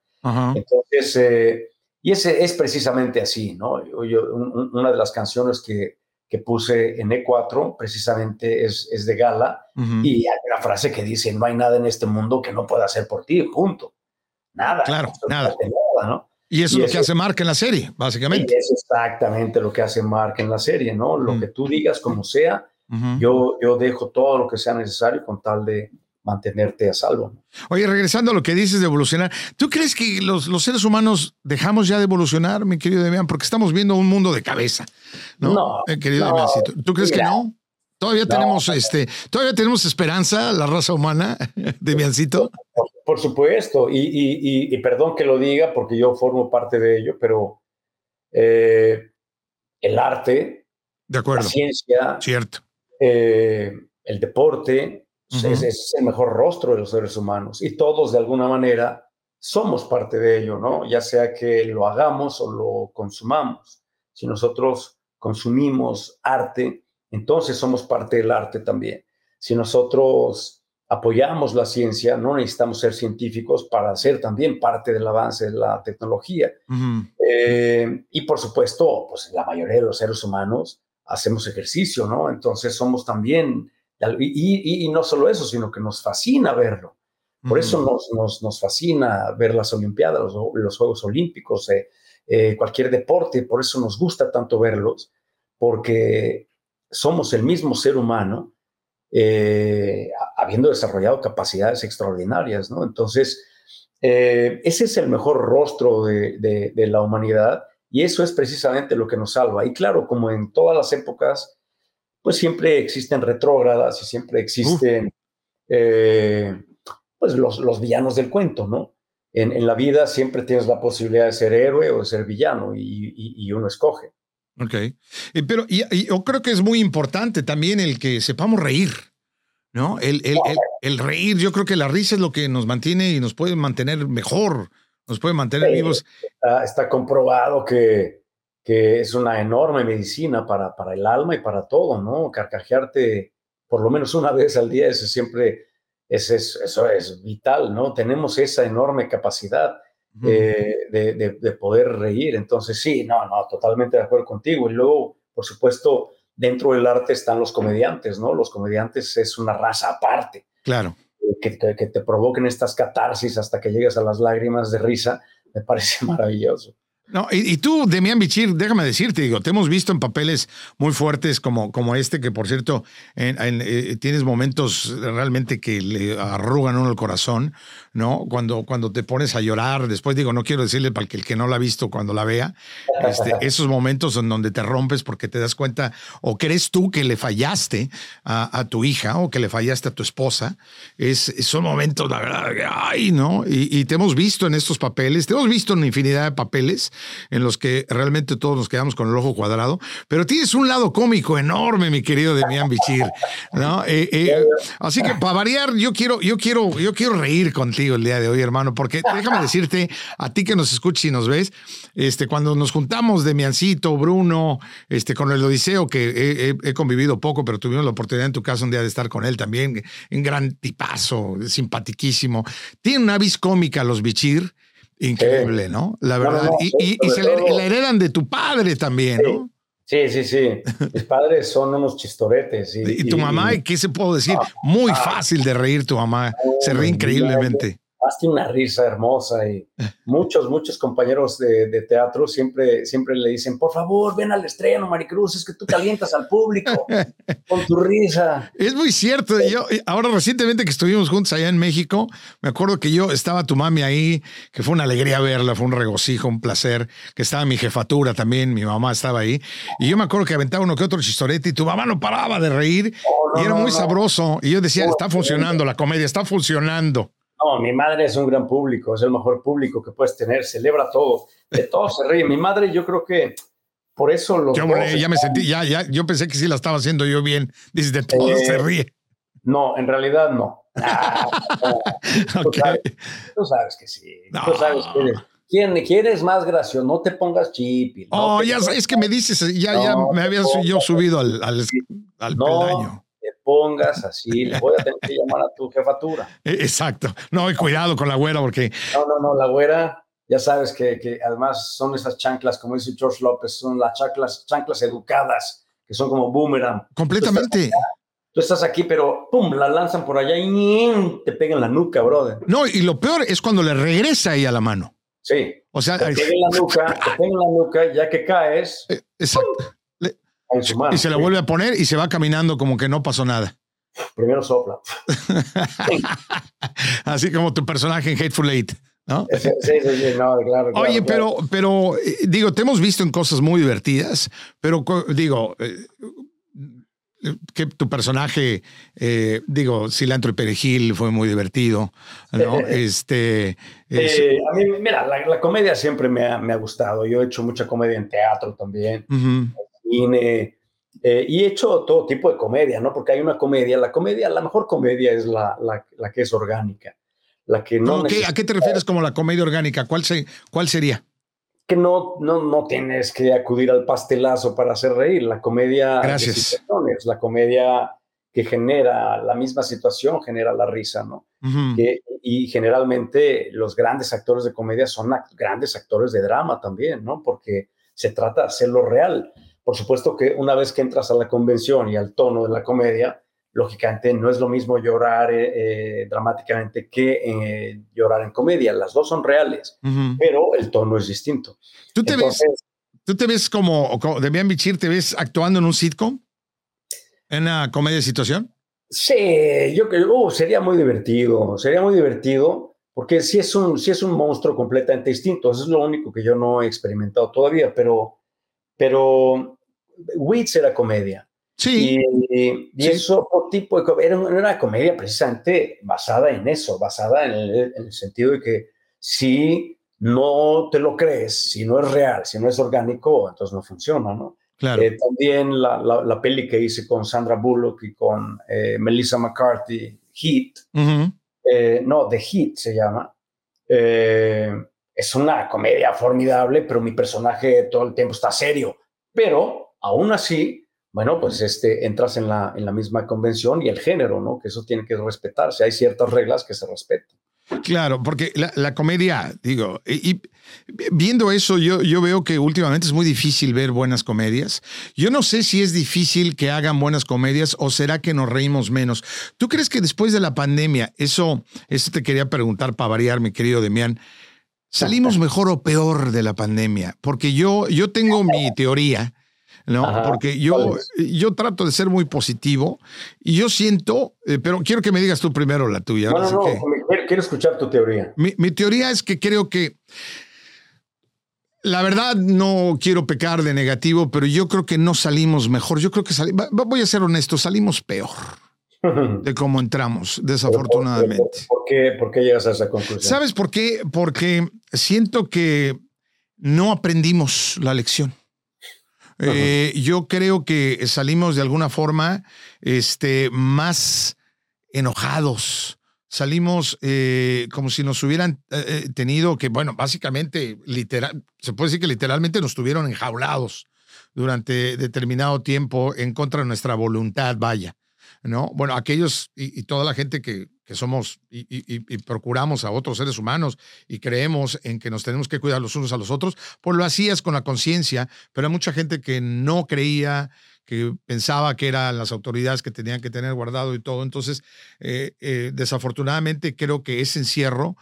S2: Entonces, eh, y ese es precisamente así, ¿no? Yo, yo, un, una de las canciones que, que, puse en E4 precisamente es, es de Gala uh -huh. y hay una frase que dice, no hay nada en este mundo que no pueda hacer por ti, punto. Nada.
S1: Claro, nada. nada ¿no? Y eso y es lo que hace Mark en la serie, básicamente.
S2: Y es exactamente lo que hace Mark en la serie, ¿no? Lo uh -huh. que tú digas, como sea, uh -huh. yo, yo dejo todo lo que sea necesario con tal de, mantenerte a salvo.
S1: Oye, regresando a lo que dices de evolucionar, ¿tú crees que los, los seres humanos dejamos ya de evolucionar, mi querido Demian? Porque estamos viendo un mundo de cabeza, ¿no?
S2: No,
S1: eh, querido
S2: no,
S1: ¿Tú crees mira, que no? Todavía
S2: no,
S1: tenemos este, todavía tenemos esperanza, la raza humana, Demiancito.
S2: Por, por supuesto, y, y, y, y, perdón que lo diga porque yo formo parte de ello, pero eh, el arte,
S1: de acuerdo.
S2: la ciencia,
S1: cierto,
S2: eh, el deporte, Uh -huh. Ese es el mejor rostro de los seres humanos y todos de alguna manera somos parte de ello, ¿no? Ya sea que lo hagamos o lo consumamos. Si nosotros consumimos arte, entonces somos parte del arte también. Si nosotros apoyamos la ciencia, no necesitamos ser científicos para ser también parte del avance de la tecnología. Uh -huh. eh, y por supuesto, pues la mayoría de los seres humanos hacemos ejercicio, ¿no? Entonces somos también y, y, y, no solo eso, sino que nos fascina verlo. Por eso nos, nos, nos fascina ver las Olimpiadas, los, los Juegos Olímpicos, eh, eh, cualquier deporte, por eso nos gusta tanto verlos, porque somos el mismo ser humano, eh, habiendo desarrollado capacidades extraordinarias, ¿no? Entonces, ese es el mejor rostro de, de, de la humanidad y eso es precisamente lo que nos salva. Y claro, como en todas las épocas, pues siempre existen retrógradas y siempre existen eh, pues los, los, villanos del cuento, ¿no? En, en, la vida siempre tienes la posibilidad de ser héroe o de ser villano y, y, y uno escoge.
S1: Ok, pero y, y, yo creo que es muy importante también el que sepamos reír, ¿no? El, el, el, el, reír, yo creo que la risa es lo que nos mantiene y nos puede mantener mejor, nos puede mantener sí, vivos.
S2: Está, está comprobado que que es una enorme medicina para, para el alma y para todo, ¿no? Carcajearte por lo menos una vez al día, eso siempre es, eso es vital, ¿no? Tenemos esa enorme capacidad eh, de, poder reír. Entonces, sí, no, no, totalmente de acuerdo contigo. Y luego, por supuesto, dentro del arte están los comediantes, ¿no? Los comediantes es una raza aparte.
S1: Claro.
S2: Eh, que, que te provoquen estas catarsis hasta que llegas a las lágrimas de risa, me parece maravilloso.
S1: No, y, tú, Demian Bichir, déjame decirte, digo, te hemos visto en papeles muy fuertes como, como este, que por cierto, eh, tienes momentos realmente que le arrugan uno el corazón, ¿no? Cuando, cuando te pones a llorar, después digo, no quiero decirle para que el que no la ha visto cuando la vea, este, esos momentos en donde te rompes porque te das cuenta, o crees tú que le fallaste a, tu hija o que le fallaste a tu esposa, es, son momentos, la verdad, ay, ¿no? Y, y te hemos visto en estos papeles, te hemos visto en infinidad de papeles en los que realmente todos nos quedamos con el ojo cuadrado, pero tienes un lado cómico enorme, mi querido Demian Bichir, ¿no? Eh, eh, así que para variar, yo quiero, yo quiero, yo quiero reír contigo el día de hoy, hermano, porque déjame decirte, a ti que nos escuchas y nos ves, este, cuando nos juntamos Demiancito, Bruno, este, con el Odiseo, que he, convivido poco, pero tuvimos la oportunidad en tu casa un día de estar con él también, un gran tipazo, simpatiquísimo. Tiene una vis cómica los Bichir, Increíble, ¿no? La verdad. y, se la, heredan de tu padre también, ¿no?
S2: Sí, sí, sí. Mis padres son unos chistoretes.
S1: Y, tu mamá, ¿qué se puedo decir? Ah, Muy ah. fácil de reír tu mamá. Se ríe increíblemente
S2: hazte una risa hermosa y muchos, muchos compañeros de, teatro siempre, siempre le dicen, por favor, ven al estreno, Maricruz, es que tú calientas al público con tu risa.
S1: Es muy cierto. Yo, ahora recientemente que estuvimos juntos allá en México, me acuerdo que yo estaba tu mami ahí, que fue una alegría verla, fue un regocijo, un placer, que estaba mi jefatura también, mi mamá estaba ahí, y yo me acuerdo que aventaba uno que otro chistorete y tu mamá no paraba de reír y era muy sabroso. Y yo decía, está funcionando la comedia, está funcionando.
S2: No, mi madre es un gran público, es el mejor público que puedes tener, celebra todo, de todo se ríe. Mi madre, yo creo que por eso lo.
S1: Yo, ya me sentí, ya, ya, yo pensé que sí la estaba haciendo yo bien. Dices, de todo se ríe.
S2: No, en realidad no. Ah, tú, sabes, que sí. Tú sabes que ¿Quién, ¿Quién, es más gracioso? No te pongas chip.
S1: oh, ya es que me dices, ya, ya me había yo subido al, al, al peldaño
S2: pongas así, le voy a tener que llamar a tu jefatura.
S1: E, exacto. No, y cuidado con la güera porque...
S2: No, no, no, la güera, ya sabes que, que además son esas chanclas, como dice George López, son las chanclas, chanclas educadas, que son como boomerang.
S1: Completamente.
S2: Tú estás, aquí, pero pum, la lanzan por allá y te pegan la nuca, brother.
S1: No, y lo peor es cuando le regresa ahí a la mano.
S2: Sí.
S1: O sea,
S2: te pegan la nuca, te pegan la nuca, ya que caes.
S1: Y se la vuelve a poner y se va caminando como que no pasó nada.
S2: Primero sopla.
S1: Así como tu personaje en Hateful Eight. ¿no?
S2: Sí, sí, sí, no, claro.
S1: Oye, pero, pero, eh, digo, te hemos visto en cosas muy divertidas, pero digo, eh, que tu personaje, eh, digo, Cilantro y Perejil fue muy divertido, ¿no? este.
S2: a mí, mira, la, comedia siempre me ha, me ha, gustado. Yo he hecho mucha comedia en teatro también cine, eh, y he hecho todo tipo de comedia, ¿no? Porque hay una comedia, la comedia, la mejor comedia es la, la, que es orgánica, la que no...
S1: ¿A qué te refieres como la comedia orgánica? ¿Cuál, se, cuál sería?
S2: Que no, no, no tienes que acudir al pastelazo para hacer reír, la comedia...
S1: Gracias.
S2: La comedia que genera la misma situación, genera la risa, ¿no? y generalmente los grandes actores de comedia son grandes actores de drama también, ¿no? Porque se trata de hacerlo real. Por supuesto que una vez que entras a la convención y al tono de la comedia, lógicamente no es lo mismo llorar eh, eh, dramáticamente que eh, llorar en comedia. Las dos son reales, pero el tono es distinto.
S1: ¿Tú te, ves, ¿tú te ves como, como Demian Bichir, te ves actuando en un sitcom? ¿En una comedia de situación?
S2: Sí, yo creo, uh, sería muy divertido, sería muy divertido, porque sí es, un, sí es un monstruo completamente distinto. Eso es lo único que yo no he experimentado todavía, pero pero Wits era comedia.
S1: Sí.
S2: Y, y eso tipo de era una comedia precisamente basada en eso, basada en el, sentido de que si no te lo crees, si no es real, si no es orgánico, entonces no funciona, ¿no?
S1: Claro.
S2: Eh, también la, la, peli que hice con Sandra Bullock y con eh, Melissa McCarthy, Heat, eh, no, The Heat se llama, es una comedia formidable, pero mi personaje todo el tiempo está serio. Pero aún así bueno, pues este, entras en la, en la misma convención y el género, ¿no? Que eso tiene que respetarse. Hay ciertas reglas que se respetan.
S1: Claro, porque la, comedia, digo, y, viendo eso, yo, yo veo que últimamente es muy difícil ver buenas comedias. Yo no sé si es difícil que hagan buenas comedias o será que nos reímos menos. ¿Tú crees que después de la pandemia, eso, eso te quería preguntar para variar, mi querido Demián, salimos mejor o peor de la pandemia? Porque yo, yo tengo mi teoría ¿no? Porque yo, yo trato de ser muy positivo y yo siento, eh, pero quiero que me digas tú primero la tuya.
S2: No, no, no, quiero escuchar tu teoría.
S1: Mi, teoría es que creo que, la verdad, no quiero pecar de negativo, pero yo creo que no salimos mejor. Yo creo que salimos, voy a ser honesto, salimos peor de cómo entramos, desafortunadamente.
S2: ¿Por qué, ¿Por qué llegas a esa conclusión?
S1: ¿Sabes por qué? Porque siento que no aprendimos la lección. Eh, yo creo que salimos de alguna forma este, más enojados. Salimos eh, como si nos hubieran eh, tenido que, bueno, básicamente, literal, se puede decir que literalmente nos tuvieron enjaulados durante determinado tiempo en contra de nuestra voluntad, vaya. ¿No? Bueno, aquellos y, toda la gente que, que somos y, procuramos a otros seres humanos y creemos en que nos tenemos que cuidar los unos a los otros, pues lo hacías con la conciencia, pero hay mucha gente que no creía, que pensaba que eran las autoridades que tenían que tener guardado y todo. Entonces, eh, eh, desafortunadamente creo que ese encierro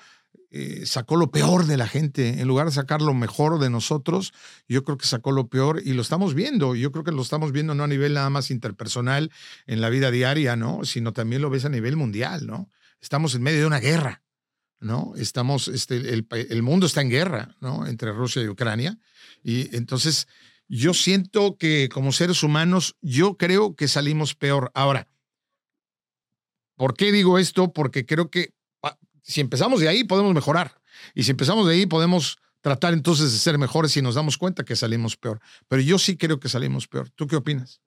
S1: eh, sacó lo peor de la gente, en lugar de sacar lo mejor de nosotros, yo creo que sacó lo peor y lo estamos viendo, yo creo que lo estamos viendo no a nivel nada más interpersonal en la vida diaria, ¿no? Sino también lo ves a nivel mundial, ¿no? Estamos en medio de una guerra, ¿no? Estamos, este, el, el mundo está en guerra, ¿no? Entre Rusia y Ucrania. Y entonces yo siento que como seres humanos, yo creo que salimos peor. Ahora, ¿por qué digo esto? Porque creo que si empezamos de ahí, podemos mejorar. Y si empezamos de ahí, podemos tratar entonces de ser mejores y nos damos cuenta que salimos peor. Pero yo sí creo que salimos peor. ¿Tú qué opinas?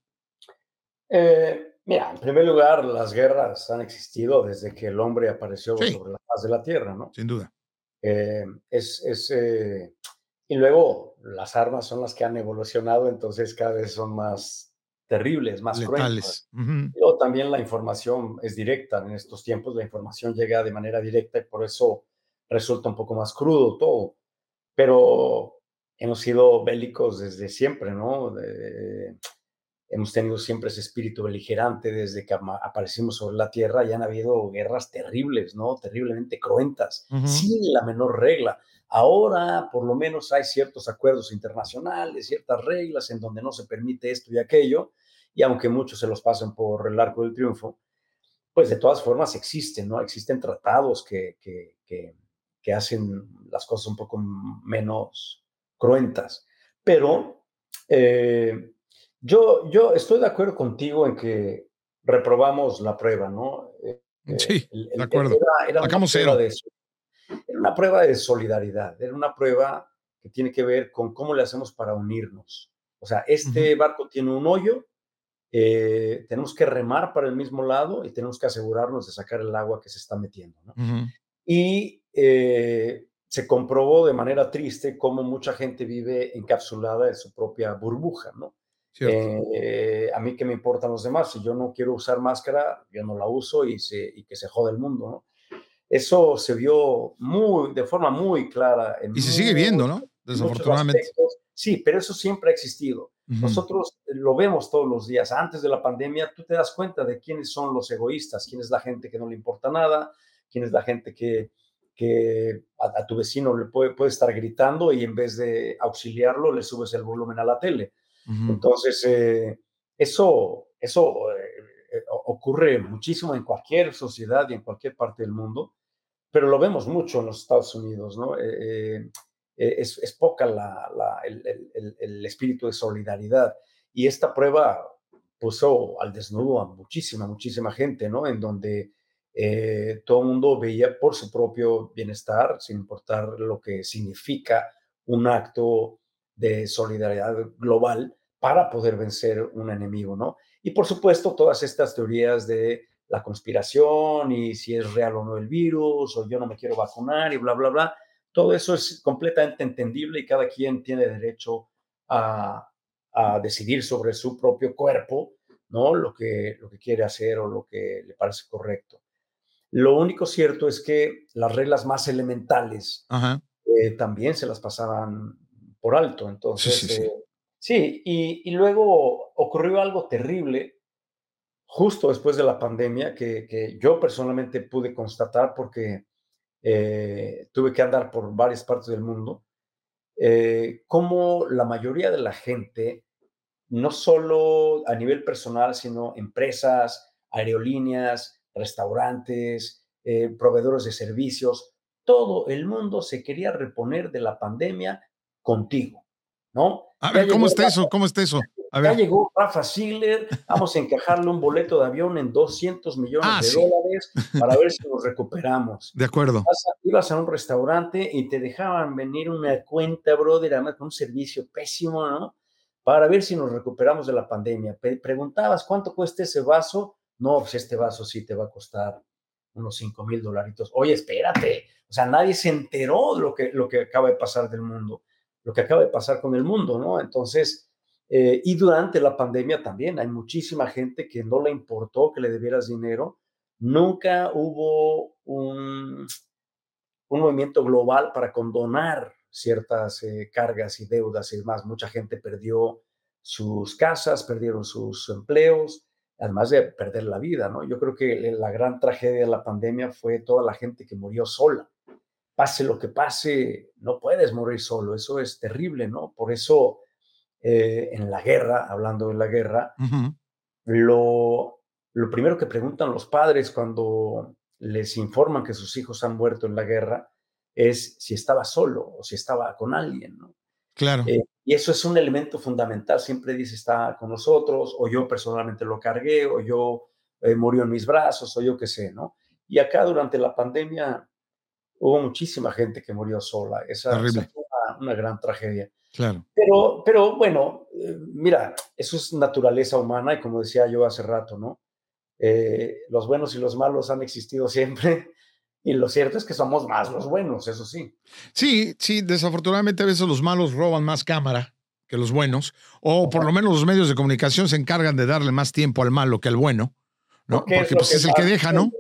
S2: Eh, mira, en primer lugar, las guerras han existido desde que el hombre apareció sobre la faz de la Tierra, ¿no?
S1: Sin duda.
S2: Eh, es, es eh, y luego las armas son las que han evolucionado, entonces cada vez son más terribles, más crueles. Pero también la información es directa. En estos tiempos la información llega de manera directa y por eso resulta un poco más crudo todo. Pero hemos sido bélicos desde siempre, ¿no? hemos tenido siempre ese espíritu beligerante desde que aparecimos sobre la Tierra y han habido guerras terribles, ¿no? Terriblemente cruentas, sin la menor regla. Ahora, por lo menos, hay ciertos acuerdos internacionales, ciertas reglas en donde no se permite esto y aquello, y aunque muchos se los pasen por el arco del triunfo, pues de todas formas existen, ¿no? Existen tratados que, que, que, hacen las cosas un poco menos cruentas. Pero eh, yo, yo estoy de acuerdo contigo en que reprobamos la prueba, ¿no?
S1: Eh, sí, de acuerdo. Era, cero. De,
S2: era una prueba de solidaridad, era una prueba que tiene que ver con cómo le hacemos para unirnos. O sea, este barco tiene un hoyo, eh, tenemos que remar para el mismo lado y tenemos que asegurarnos de sacar el agua que se está metiendo. Y eh, se comprobó de manera triste cómo mucha gente vive encapsulada en su propia burbuja, ¿no? Eh, a mí que me importan los demás, si yo no quiero usar máscara, yo no la uso y, se, y que se jode el mundo, ¿no? Eso se vio muy, de forma muy clara.
S1: y se sigue viendo, ¿no? Desafortunadamente.
S2: Sí, pero eso siempre ha existido. Nosotros lo vemos todos los días. Antes de la pandemia, tú te das cuenta de quiénes son los egoístas, quién es la gente que no le importa nada, quién es la gente que, que a, tu vecino le puede, puede, estar gritando y en vez de auxiliarlo, le subes el volumen a la tele. Entonces, eh, eso, eso eh, eh, ocurre muchísimo en cualquier sociedad y en cualquier parte del mundo, pero lo vemos mucho en los Estados Unidos, ¿no? Eh, eh, es, poca la, el, espíritu de solidaridad. Y esta prueba puso al desnudo a muchísima, muchísima gente, ¿no? En donde todo el mundo veía por su propio bienestar, sin importar lo que significa un acto de solidaridad global para poder vencer un enemigo, ¿no? Y por supuesto, todas estas teorías de la conspiración y si es real o no el virus, o yo no me quiero vacunar y bla, bla, bla, todo eso es completamente entendible y cada quien tiene derecho a, a decidir sobre su propio cuerpo, ¿no? Lo que, lo que quiere hacer o lo que le parece correcto. Lo único cierto es que las reglas más elementales eh, también se las pasaban por alto. Entonces, sí, eh, y, luego ocurrió algo terrible justo después de la pandemia que, yo personalmente pude constatar porque eh, tuve que andar por varias partes del mundo, como la mayoría de la gente no solo a nivel personal, sino empresas, aerolíneas, restaurantes, eh, proveedores de servicios, todo el mundo se quería reponer de la pandemia contigo, ¿no?
S1: A ver, ¿cómo está eso? ¿Cómo está eso?
S2: Ya llegó Rafa Ziegler, vamos a encajarle un boleto de avión en 200 millones ah, de dólares para ver si nos recuperamos.
S1: De acuerdo.
S2: ibas a un restaurante y te dejaban venir una cuenta, brother, además con un servicio pésimo, ¿no? para ver si nos recuperamos de la pandemia. preguntabas, ¿cuánto cuesta ese vaso? No, pues este vaso sí te va a costar unos 5 mil dolaritos. Oye, espérate. O sea, nadie se enteró de lo que, lo que acaba de pasar del mundo, lo que acaba de pasar con el mundo, ¿no? Entonces, eh, y durante la pandemia también hay muchísima gente que no le importó que le debieras dinero. Nunca hubo un, un movimiento global para condonar ciertas eh, cargas y deudas y demás. Mucha gente perdió sus casas, perdieron sus empleos, además de perder la vida, ¿no? Yo creo que la gran tragedia de la pandemia fue toda la gente que murió sola. Pase lo que pase, no puedes morir solo, eso es terrible, ¿no? Por eso eh, en la guerra, hablando de la guerra, lo, lo primero que preguntan los padres cuando les informan que sus hijos han muerto en la guerra es si estaba solo o si estaba con alguien, ¿no?
S1: Claro.
S2: Eh, y eso es un elemento fundamental. Siempre dice está con nosotros, o yo personalmente lo cargué, o yo eh, murió en mis brazos, o yo qué sé, ¿no? Y acá durante la pandemia hubo muchísima gente que murió sola. Esa, fue una, gran tragedia.
S1: Claro.
S2: Pero, pero bueno, eh, mira, eso es naturaleza humana y como decía yo hace rato, ¿no? los buenos y los malos han existido siempre y lo cierto es que somos más los buenos, eso sí.
S1: Sí, sí, desafortunadamente a veces los malos roban más cámara que los buenos, o por lo menos los medios de comunicación se encargan de darle más tiempo al malo que al bueno, ¿no? Porque, es, pues, es el que deja, ¿no?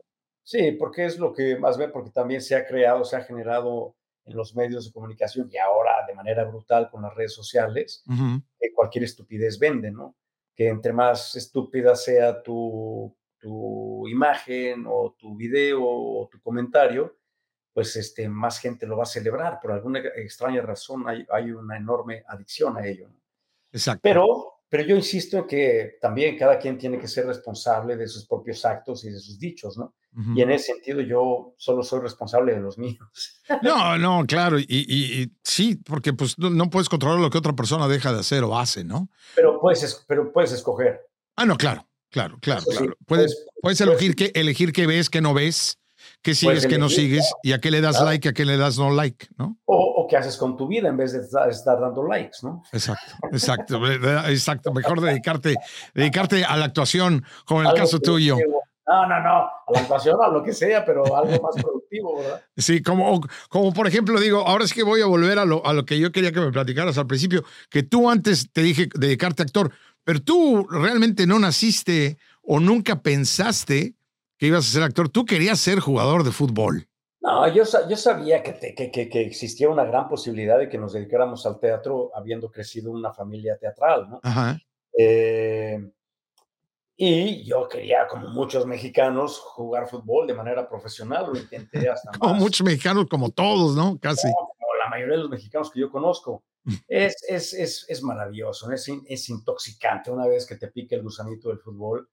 S2: Sí, porque es lo que más ve, porque también se ha creado, se ha generado en los medios de comunicación y ahora de manera brutal con las redes sociales, que cualquier estupidez vende, ¿no? Que entre más estúpida sea tu tu imagen o tu video o tu comentario, pues este, más gente lo va a celebrar. Por alguna extraña razón hay, hay una enorme adicción a ello.
S1: Exacto.
S2: Pero, pero yo insisto en que también cada quien tiene que ser responsable de sus propios actos y de sus dichos, ¿no? Y en ese sentido yo solo soy responsable de los míos.
S1: No, no, claro, y, y, sí, porque pues no, puedes controlar lo que otra persona deja de hacer o hace, ¿no?
S2: Pero puedes, pero puedes escoger.
S1: Ah, no, claro. Claro, claro, claro. Puedes, puedes elegir qué, elegir qué ves, qué no ves, qué sigues, qué no sigues, y a qué le das like, a qué le das no like, ¿no?
S2: O, qué haces con tu vida en vez de estar, dando likes, ¿no?
S1: Exacto, exacto, exacto. Mejor dedicarte, dedicarte a la actuación, como en el caso tuyo.
S2: No, no, no, a la actuación, a lo que sea, pero algo más productivo, ¿verdad?
S1: Sí, como, como por ejemplo, digo, ahora es que voy a volver a lo, a lo que yo quería que me platicaras al principio, que tú antes te dije dedicarte a actor, pero tú realmente no naciste o nunca pensaste que ibas a ser actor. Tú querías ser jugador de fútbol.
S2: No, yo, yo sabía que, que, que, existía una gran posibilidad de que nos dedicáramos al teatro habiendo crecido una familia teatral, ¿no?
S1: Ajá.
S2: Eh, y yo quería, como muchos mexicanos, jugar fútbol de manera profesional. Lo intenté hasta
S1: Como muchos mexicanos, como todos, ¿no? Casi.
S2: como la mayoría de los mexicanos que yo conozco. Es, es, es, es maravilloso, es, es, intoxicante. Una vez que te pique el gusanito del fútbol,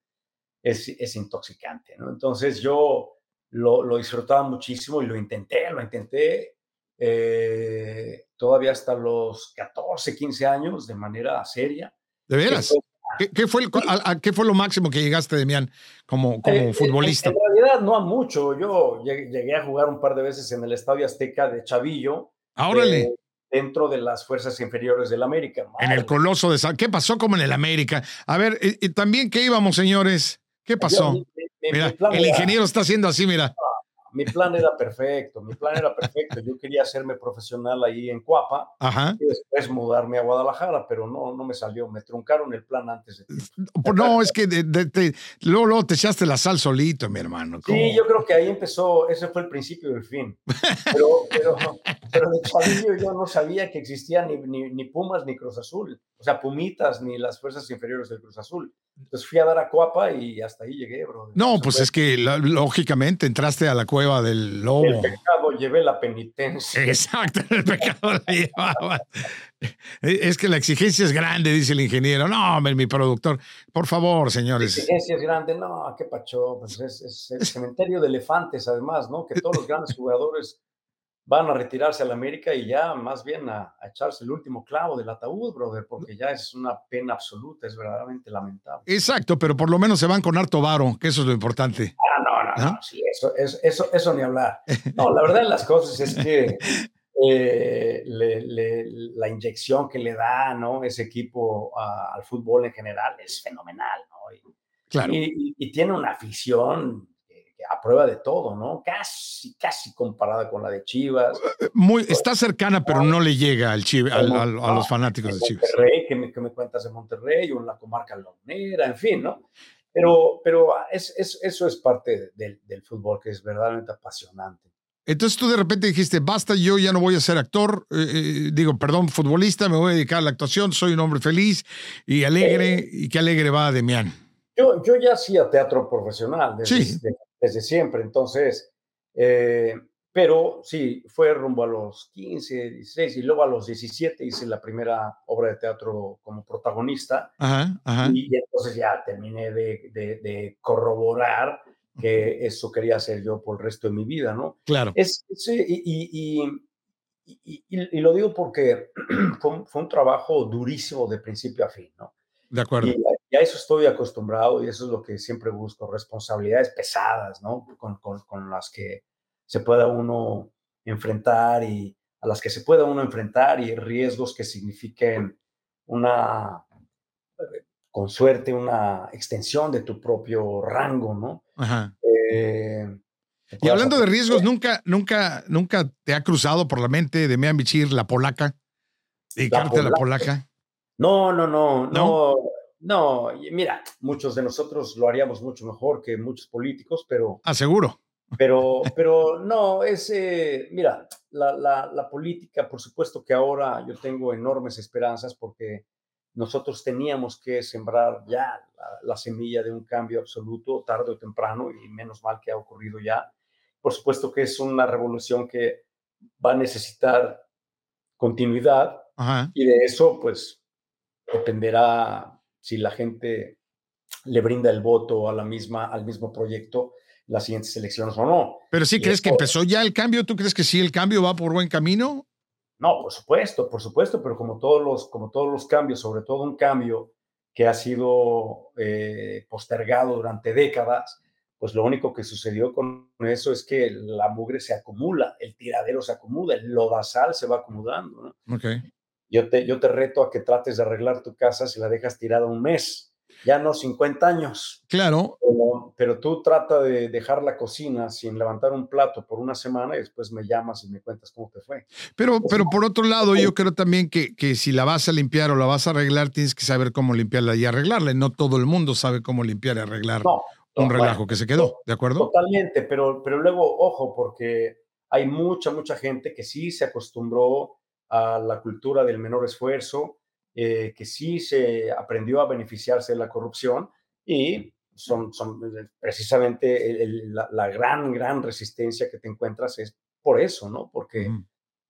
S2: es, es intoxicante. ¿no? Entonces yo lo, lo, disfrutaba muchísimo y lo intenté, lo intenté eh, todavía hasta los 14, 15 años de manera seria.
S1: ¿De veras? ¿Qué, fue ¿Qué fue lo máximo que llegaste, Demián, como, como eh, futbolista?
S2: En, realidad no a mucho. Yo llegué, a jugar un par de veces en el Estadio Azteca de Chavillo.
S1: Ahora
S2: dentro de las fuerzas inferiores del América.
S1: En el Coloso de San... ¿Qué pasó como en el América? A ver, y, también qué íbamos, señores. ¿Qué pasó? mira, el ingeniero está haciendo así, mira.
S2: Mi plan era perfecto, mi plan era perfecto. Yo quería hacerme profesional ahí en Cuapa y después mudarme a Guadalajara, pero no, no me salió. Me truncaron el plan antes de
S1: tiempo. No, es que luego, te echaste la sal solito, mi hermano.
S2: Sí, yo creo que ahí empezó, ese fue el principio del fin. Pero, pero, pero de chavillo yo no sabía que existían ni, ni, Pumas ni Cruz Azul. O sea, Pumitas ni las fuerzas inferiores del Cruz Azul. Entonces fui a dar a Cuapa y hasta ahí llegué, bro.
S1: No, pues es que lógicamente entraste a la cueva del lobo. El
S2: pecado llevé la penitencia.
S1: Exacto, el pecado la llevaba. Es que la exigencia es grande, dice el ingeniero. No, mi productor. Por favor, señores.
S2: La exigencia es grande. No, qué pacho. Pues es, es el cementerio de elefantes, además, ¿no? Que todos los grandes jugadores van a retirarse a la América y ya más bien a, echarse el último clavo del ataúd, brother, porque ya es una pena absoluta, es verdaderamente lamentable.
S1: Exacto, pero por lo menos se van con harto varo, que eso es lo importante.
S2: Ah, no, no, no, sí, eso, eso, eso, ni hablar. No, la verdad de las cosas es que eh, la inyección que le da, ¿no? Ese equipo al fútbol en general es fenomenal, ¿no?
S1: claro.
S2: y tiene una afición a prueba de todo, ¿no? Casi, casi comparada con la de Chivas.
S1: Eh, muy, está cercana, pero no le llega al a los fanáticos de Chivas.
S2: Monterrey, que me, que me cuentas de Monterrey o en la comarca lagunera, en fin, ¿no? Pero, pero es, eso es parte del, del fútbol que es verdaderamente apasionante.
S1: Entonces tú de repente dijiste, basta, yo ya no voy a ser actor, eh, eh, digo, perdón, futbolista, me voy a dedicar a la actuación, soy un hombre feliz y alegre, y qué alegre va Demián.
S2: Yo, yo ya hacía teatro profesional desde,
S1: sí
S2: desde siempre. Entonces, eh, pero sí, fue rumbo a los 15, 16 y luego a los 17 hice la primera obra de teatro como protagonista. Y, entonces ya terminé de, corroborar que eso quería hacer yo por el resto de mi vida, ¿no?
S1: Claro.
S2: Es, y, y, lo digo porque fue fue un, trabajo durísimo de principio a fin, ¿no?
S1: De acuerdo.
S2: Y, a eso estoy acostumbrado y eso es lo que siempre busco, responsabilidades pesadas, ¿no? Con, con, las que se pueda uno enfrentar y a las que se pueda uno enfrentar y riesgos que signifiquen una, con suerte, una extensión de tu propio rango, ¿no?
S1: Ajá. Eh, y hablando de riesgos, ¿nunca, nunca, nunca te ha cruzado por la mente de Mea Bichir, la polaca? Dedicarte a la polaca.
S2: No, no, no, no, no, Mira, muchos de nosotros lo haríamos mucho mejor que muchos políticos, pero.
S1: Aseguro.
S2: Pero, pero no, es, eh, mira, la, la, política, por supuesto que ahora yo tengo enormes esperanzas porque nosotros teníamos que sembrar ya la, semilla de un cambio absoluto, tarde o temprano, y menos mal que ha ocurrido ya. Por supuesto que es una revolución que va a necesitar continuidad y de eso, pues, dependerá si la gente le brinda el voto a la misma, al mismo proyecto las siguientes elecciones o no.
S1: Pero sí, ¿crees que empezó ya el cambio? ¿Tú crees que sí el cambio va por buen camino?
S2: No, por supuesto, por supuesto, pero como todos los, como todos los cambios, sobre todo un cambio que ha sido eh, postergado durante décadas, pues lo único que sucedió con eso es que la mugre se acumula, el tiradero se acumula, el lodazal se va acumulando.
S1: ¿no? Okay.
S2: Yo te, yo te reto a que trates de arreglar tu casa si la dejas tirada un mes, ya no 50 años.
S1: Claro.
S2: Pero, tú trata de dejar la cocina sin levantar un plato por una semana y después me llamas y me cuentas cómo te fue.
S1: Pero, pero por otro lado, yo creo también que, que si la vas a limpiar o la vas a arreglar, tienes que saber cómo limpiarla y arreglarla. No todo el mundo sabe cómo limpiar y arreglar un relajo que se quedó, ¿de acuerdo?
S2: Totalmente, pero, pero luego, ojo, porque hay mucha, mucha gente que sí se acostumbró a la cultura del menor esfuerzo, eh, que sí se aprendió a beneficiarse de la corrupción y son, son eh, precisamente la, gran, gran resistencia que te encuentras es por eso, ¿no? Porque,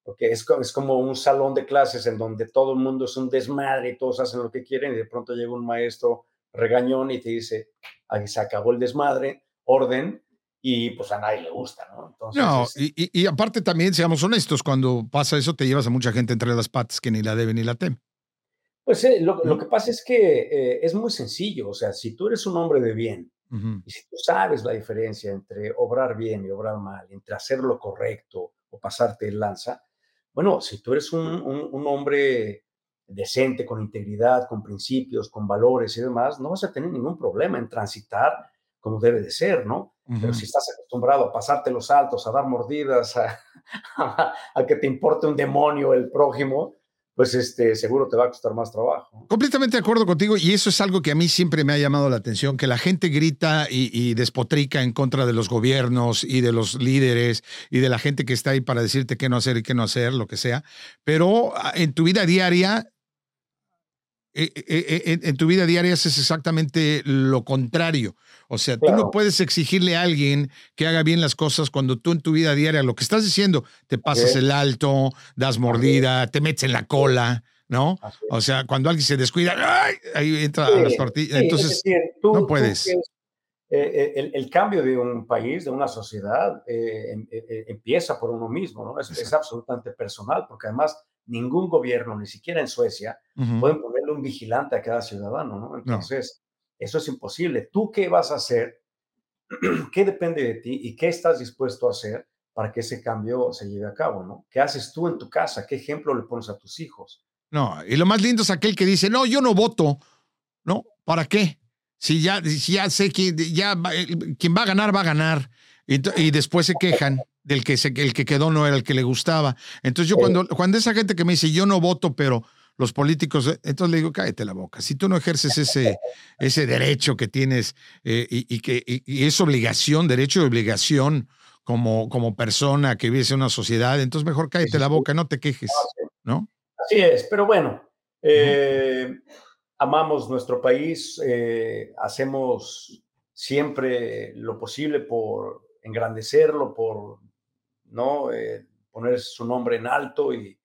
S2: porque es, es como un salón de clases en donde todo el mundo es un desmadre y todos hacen lo que quieren y de pronto llega un maestro regañón y te dice, ahí se acabó el desmadre, orden, y pues a nadie le gusta, ¿no?
S1: Entonces, no, y, y, aparte también, seamos honestos, cuando pasa eso te llevas a mucha gente entre las patas que ni la debe ni la teme.
S2: Pues eh, lo, lo, que pasa es que eh, es muy sencillo, o sea, si tú eres un hombre de bien y si tú sabes la diferencia entre obrar bien y obrar mal, entre hacer lo correcto o pasarte el lanza, bueno, si tú eres un, un, un hombre decente, con integridad, con principios, con valores y demás, no vas a tener ningún problema en transitar como debe de ser, ¿no? Pero si estás acostumbrado a pasarte los saltos, a dar mordidas, a, a, que te importe un demonio el prójimo, pues este, seguro te va a costar más trabajo.
S1: Completamente de acuerdo contigo y eso es algo que a mí siempre me ha llamado la atención, que la gente grita y, despotrica en contra de los gobiernos y de los líderes y de la gente que está ahí para decirte qué no hacer y qué no hacer, lo que sea, pero ah, en tu vida diaria en, tu vida diaria haces exactamente lo contrario. O sea, tú no puedes exigirle a alguien que haga bien las cosas cuando tú en tu vida diaria lo que estás diciendo, te pasas el alto, das mordida, te metes en la cola, ¿no? O sea, cuando alguien se descuida, ahí entra a las tortillas. Entonces, no puedes.
S2: el, cambio de un país, de una sociedad, em, empieza por uno mismo, ¿no? Es, es absolutamente personal, porque además ningún gobierno, ni siquiera en Suecia, pueden ponerle un vigilante a cada ciudadano, ¿no? Entonces, eso es imposible. ¿Tú qué vas a hacer? ¿Qué depende de ti y qué estás dispuesto a hacer para que ese cambio se lleve a cabo, ¿no? ¿Qué haces tú en tu casa? ¿Qué ejemplo le pones a tus hijos?
S1: No, y lo más lindo es aquel que dice, no, yo no voto, ¿no? ¿Para qué? Si ya, ya sé que ya quien va a ganar, va a ganar. y después se quejan del que, se, el que quedó no era el que le gustaba. Entonces yo cuando, cuando esa gente que me dice, yo no voto, pero los políticos, eh", entonces le digo, cállate la boca. Si tú no ejerces ese, ese derecho que tienes eh, y, que y es obligación, derecho y obligación como, como persona que vive en una sociedad, entonces mejor cállate la boca, no te quejes, ¿no?
S2: Así es, pero bueno, eh, amamos nuestro país, hacemos siempre lo posible por engrandecerlo, por ¿no? Eh, poner su nombre en alto y,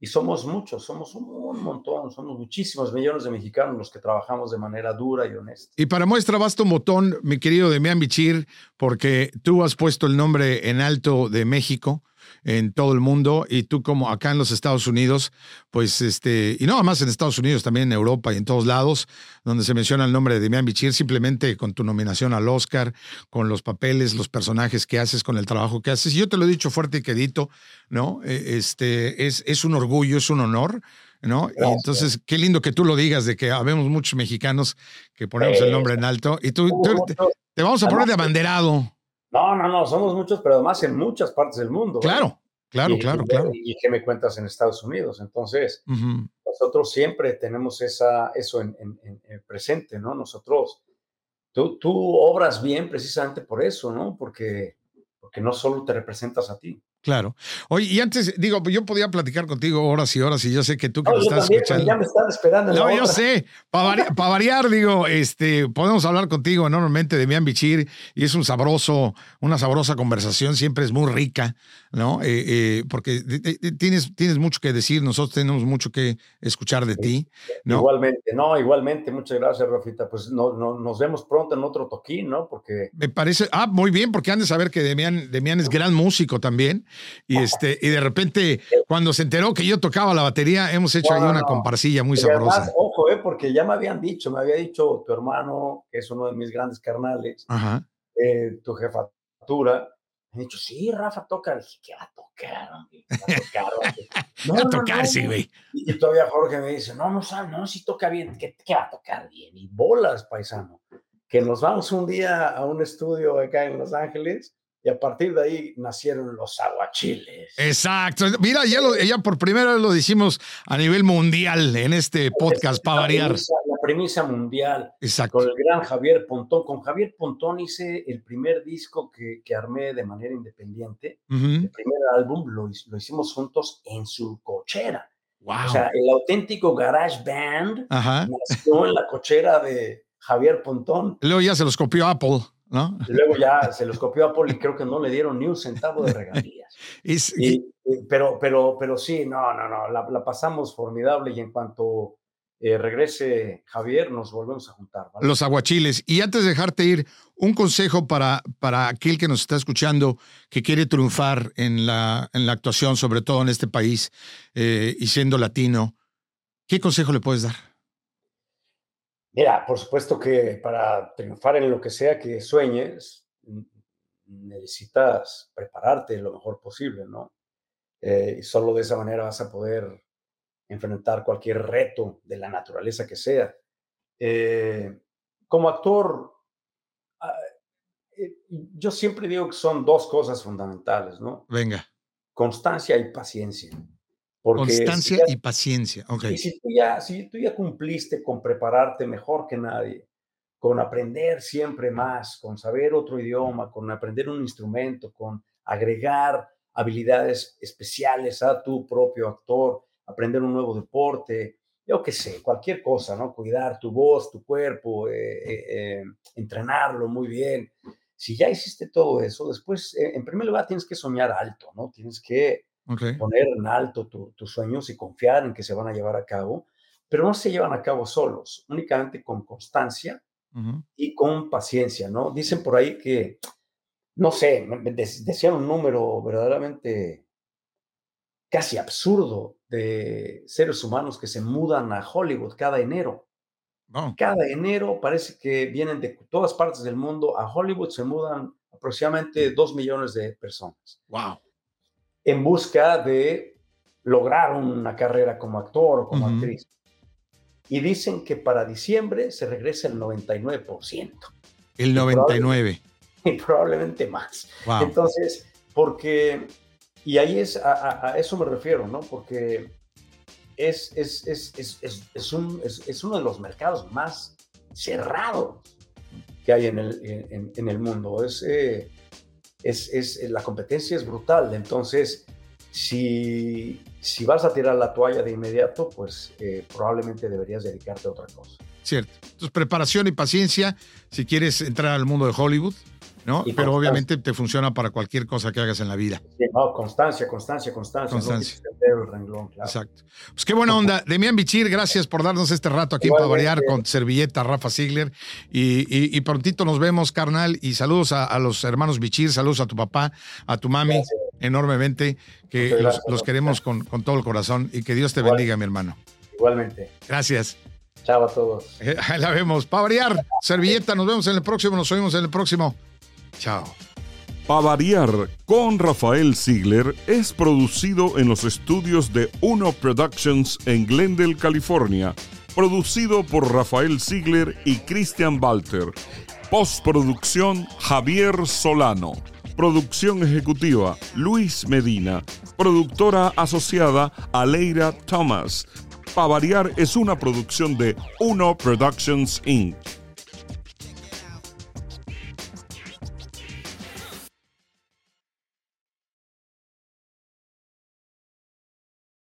S2: y somos muchos, somos un, montón, somos muchísimos millones de mexicanos los que trabajamos de manera dura y honesta.
S1: Y para muestra basta un botón, mi querido Demian Bichir, porque tú has puesto el nombre en alto de México en todo el mundo y tú como acá en los Estados Unidos, pues este, y no más en Estados Unidos, también en Europa y en todos lados, donde se menciona el nombre de Demian Bichir, simplemente con tu nominación al Oscar, con los papeles, los personajes que haces, con el trabajo que haces. Y yo te lo he dicho fuerte y quedito, ¿no? E, este, es, es un orgullo, es un honor. ¿no? Y entonces, qué lindo que tú lo digas, de que habemos muchos mexicanos que ponemos el nombre en alto. Y tú, te vamos a poner de abanderado.
S2: No, no, no, somos muchos, pero además en muchas partes del mundo.
S1: ¿eh? Claro, claro, claro, claro.
S2: Y, qué me cuentas en Estados Unidos. Entonces, nosotros siempre tenemos esa, eso en, presente, ¿no? Nosotros, tú, tú obras bien precisamente por eso, ¿no? Porque, porque no solo te representas a ti.
S1: Claro. Oye, y antes, digo, yo podía platicar contigo horas y horas y yo sé que tú que me estás
S2: escuchando. Ya me están esperando.
S1: no, yo sé. Para variar, digo, este, podemos hablar contigo enormemente de Mian Bichir y es un sabroso, una sabrosa conversación, siempre es muy rica, ¿no? Eh, eh, porque tienes, tienes mucho que decir, nosotros tenemos mucho que escuchar de ti.
S2: Igualmente, no, igualmente, muchas gracias, Rafita. Pues no, no, nos vemos pronto en otro toquín, ¿no? Porque.
S1: Me parece, ah, muy bien, porque han de saber que Demian, Demian es gran músico también. Y, este, y de repente, cuando se enteró que yo tocaba la batería, hemos hecho ahí una comparsilla muy sabrosa.
S2: ojo, eh, porque ya me habían dicho, me había dicho tu hermano, que es uno de mis grandes carnales, eh, tu jefatura, me dicho, sí, Rafa toca. Le dije, ¿qué va a tocar? Va a tocar,
S1: no, a tocar, sí, güey.
S2: Y, todavía Jorge me dice, no, no sabe, no, sí toca bien. ¿Qué, ¿Qué, va a tocar bien? Y bolas, paisano. Que nos vamos un día a un estudio acá en Los Ángeles y a partir de ahí nacieron los aguachiles.
S1: Exacto. Mira, ya, lo, ya por primera vez lo decimos a nivel mundial en este podcast para variar.
S2: La premisa mundial.
S1: Exacto.
S2: Con el gran Javier Pontón. Con Javier Pontón hice el primer disco que, que armé de manera independiente. El primer álbum lo, lo, hicimos juntos en su cochera.
S1: Wow.
S2: O sea, el auténtico Garage Band nació en la cochera de Javier Pontón.
S1: Luego ya se los copió Apple.
S2: Y luego ya se los copió Apple y creo que no le dieron ni un centavo de regalías. pero, pero, pero sí, no, no, no, la, pasamos formidable y en cuanto eh, regrese Javier nos volvemos a juntar.
S1: Los aguachiles. Y antes de dejarte ir, un consejo para, para aquel que nos está escuchando que quiere triunfar en la, en la actuación, sobre todo en este país eh, y siendo latino, ¿qué consejo le puedes dar?
S2: Mira, por supuesto que para triunfar en lo que sea que sueñes, necesitas prepararte lo mejor posible, ¿no? Eh, y solo de esa manera vas a poder enfrentar cualquier reto de la naturaleza que sea. Eh, como actor, ah, eh, yo siempre digo que son dos cosas fundamentales, ¿no?
S1: Venga.
S2: Constancia y paciencia.
S1: Constancia y paciencia, ok.
S2: Y si tú, ya, si tú ya cumpliste con prepararte mejor que nadie, con aprender siempre más, con saber otro idioma, con aprender un instrumento, con agregar habilidades especiales a tu propio actor, aprender un nuevo deporte, yo qué sé, cualquier cosa, ¿no? Cuidar tu voz, tu cuerpo, eh, eh, eh, entrenarlo muy bien. Si ya hiciste todo eso, después, en primer lugar, tienes que soñar alto, ¿no? Tienes que poner en alto tus sueños y confiar en que se van a llevar a cabo, pero no se llevan a cabo solos, únicamente con constancia y con paciencia, ¿no? Dicen por ahí que, no sé, decían un número verdaderamente casi absurdo de seres humanos que se mudan a Hollywood cada enero. Cada enero parece que vienen de todas partes del mundo. A Hollywood se mudan aproximadamente dos millones de personas.
S1: Wow.
S2: En busca de lograr una carrera como actor o como actriz. Y dicen que para diciembre se regresa el 99%.
S1: El 99%.
S2: Y probablemente, más. Entonces, porque y ahí es, a, eso me refiero, ¿no? Porque es, es, es, un, es, uno de los mercados más cerrados que hay en el, en, el mundo. Eh, es, es, la competencia es brutal. Entonces, si, si vas a tirar la toalla de inmediato, pues eh, probablemente deberías dedicarte a otra cosa.
S1: Cierto. Entonces, preparación y paciencia si quieres entrar al mundo de Hollywood. ¿No? Pero obviamente te funciona para cualquier cosa que hagas en la vida.
S2: Sí, no, constancia, constancia, constancia.
S1: Constancia. Exacto. Pues qué buena onda. Demian Bichir, gracias por darnos este rato aquí para variar con Servilleta, Rafa Ziegler. Y, prontito nos vemos, carnal. Y saludos a, los hermanos Bichir, saludos a tu papá, a tu mami, enormemente, que los, queremos con, todo el corazón y que Dios te bendiga, mi hermano.
S2: Igualmente.
S1: Gracias.
S2: Chao a todos.
S1: Ahí la vemos. Para variar, Servilleta, nos vemos en el próximo, nos oímos en el próximo. Chao.
S3: Pa variar con Rafael Ziegler es producido en los estudios de Uno Productions en Glendale, California. Producido por Rafael Ziegler y Christian Walter. Postproducción Javier Solano. Producción ejecutiva Luis Medina. Productora asociada Aleira Thomas. Pa variar es una producción de Uno Productions Inc.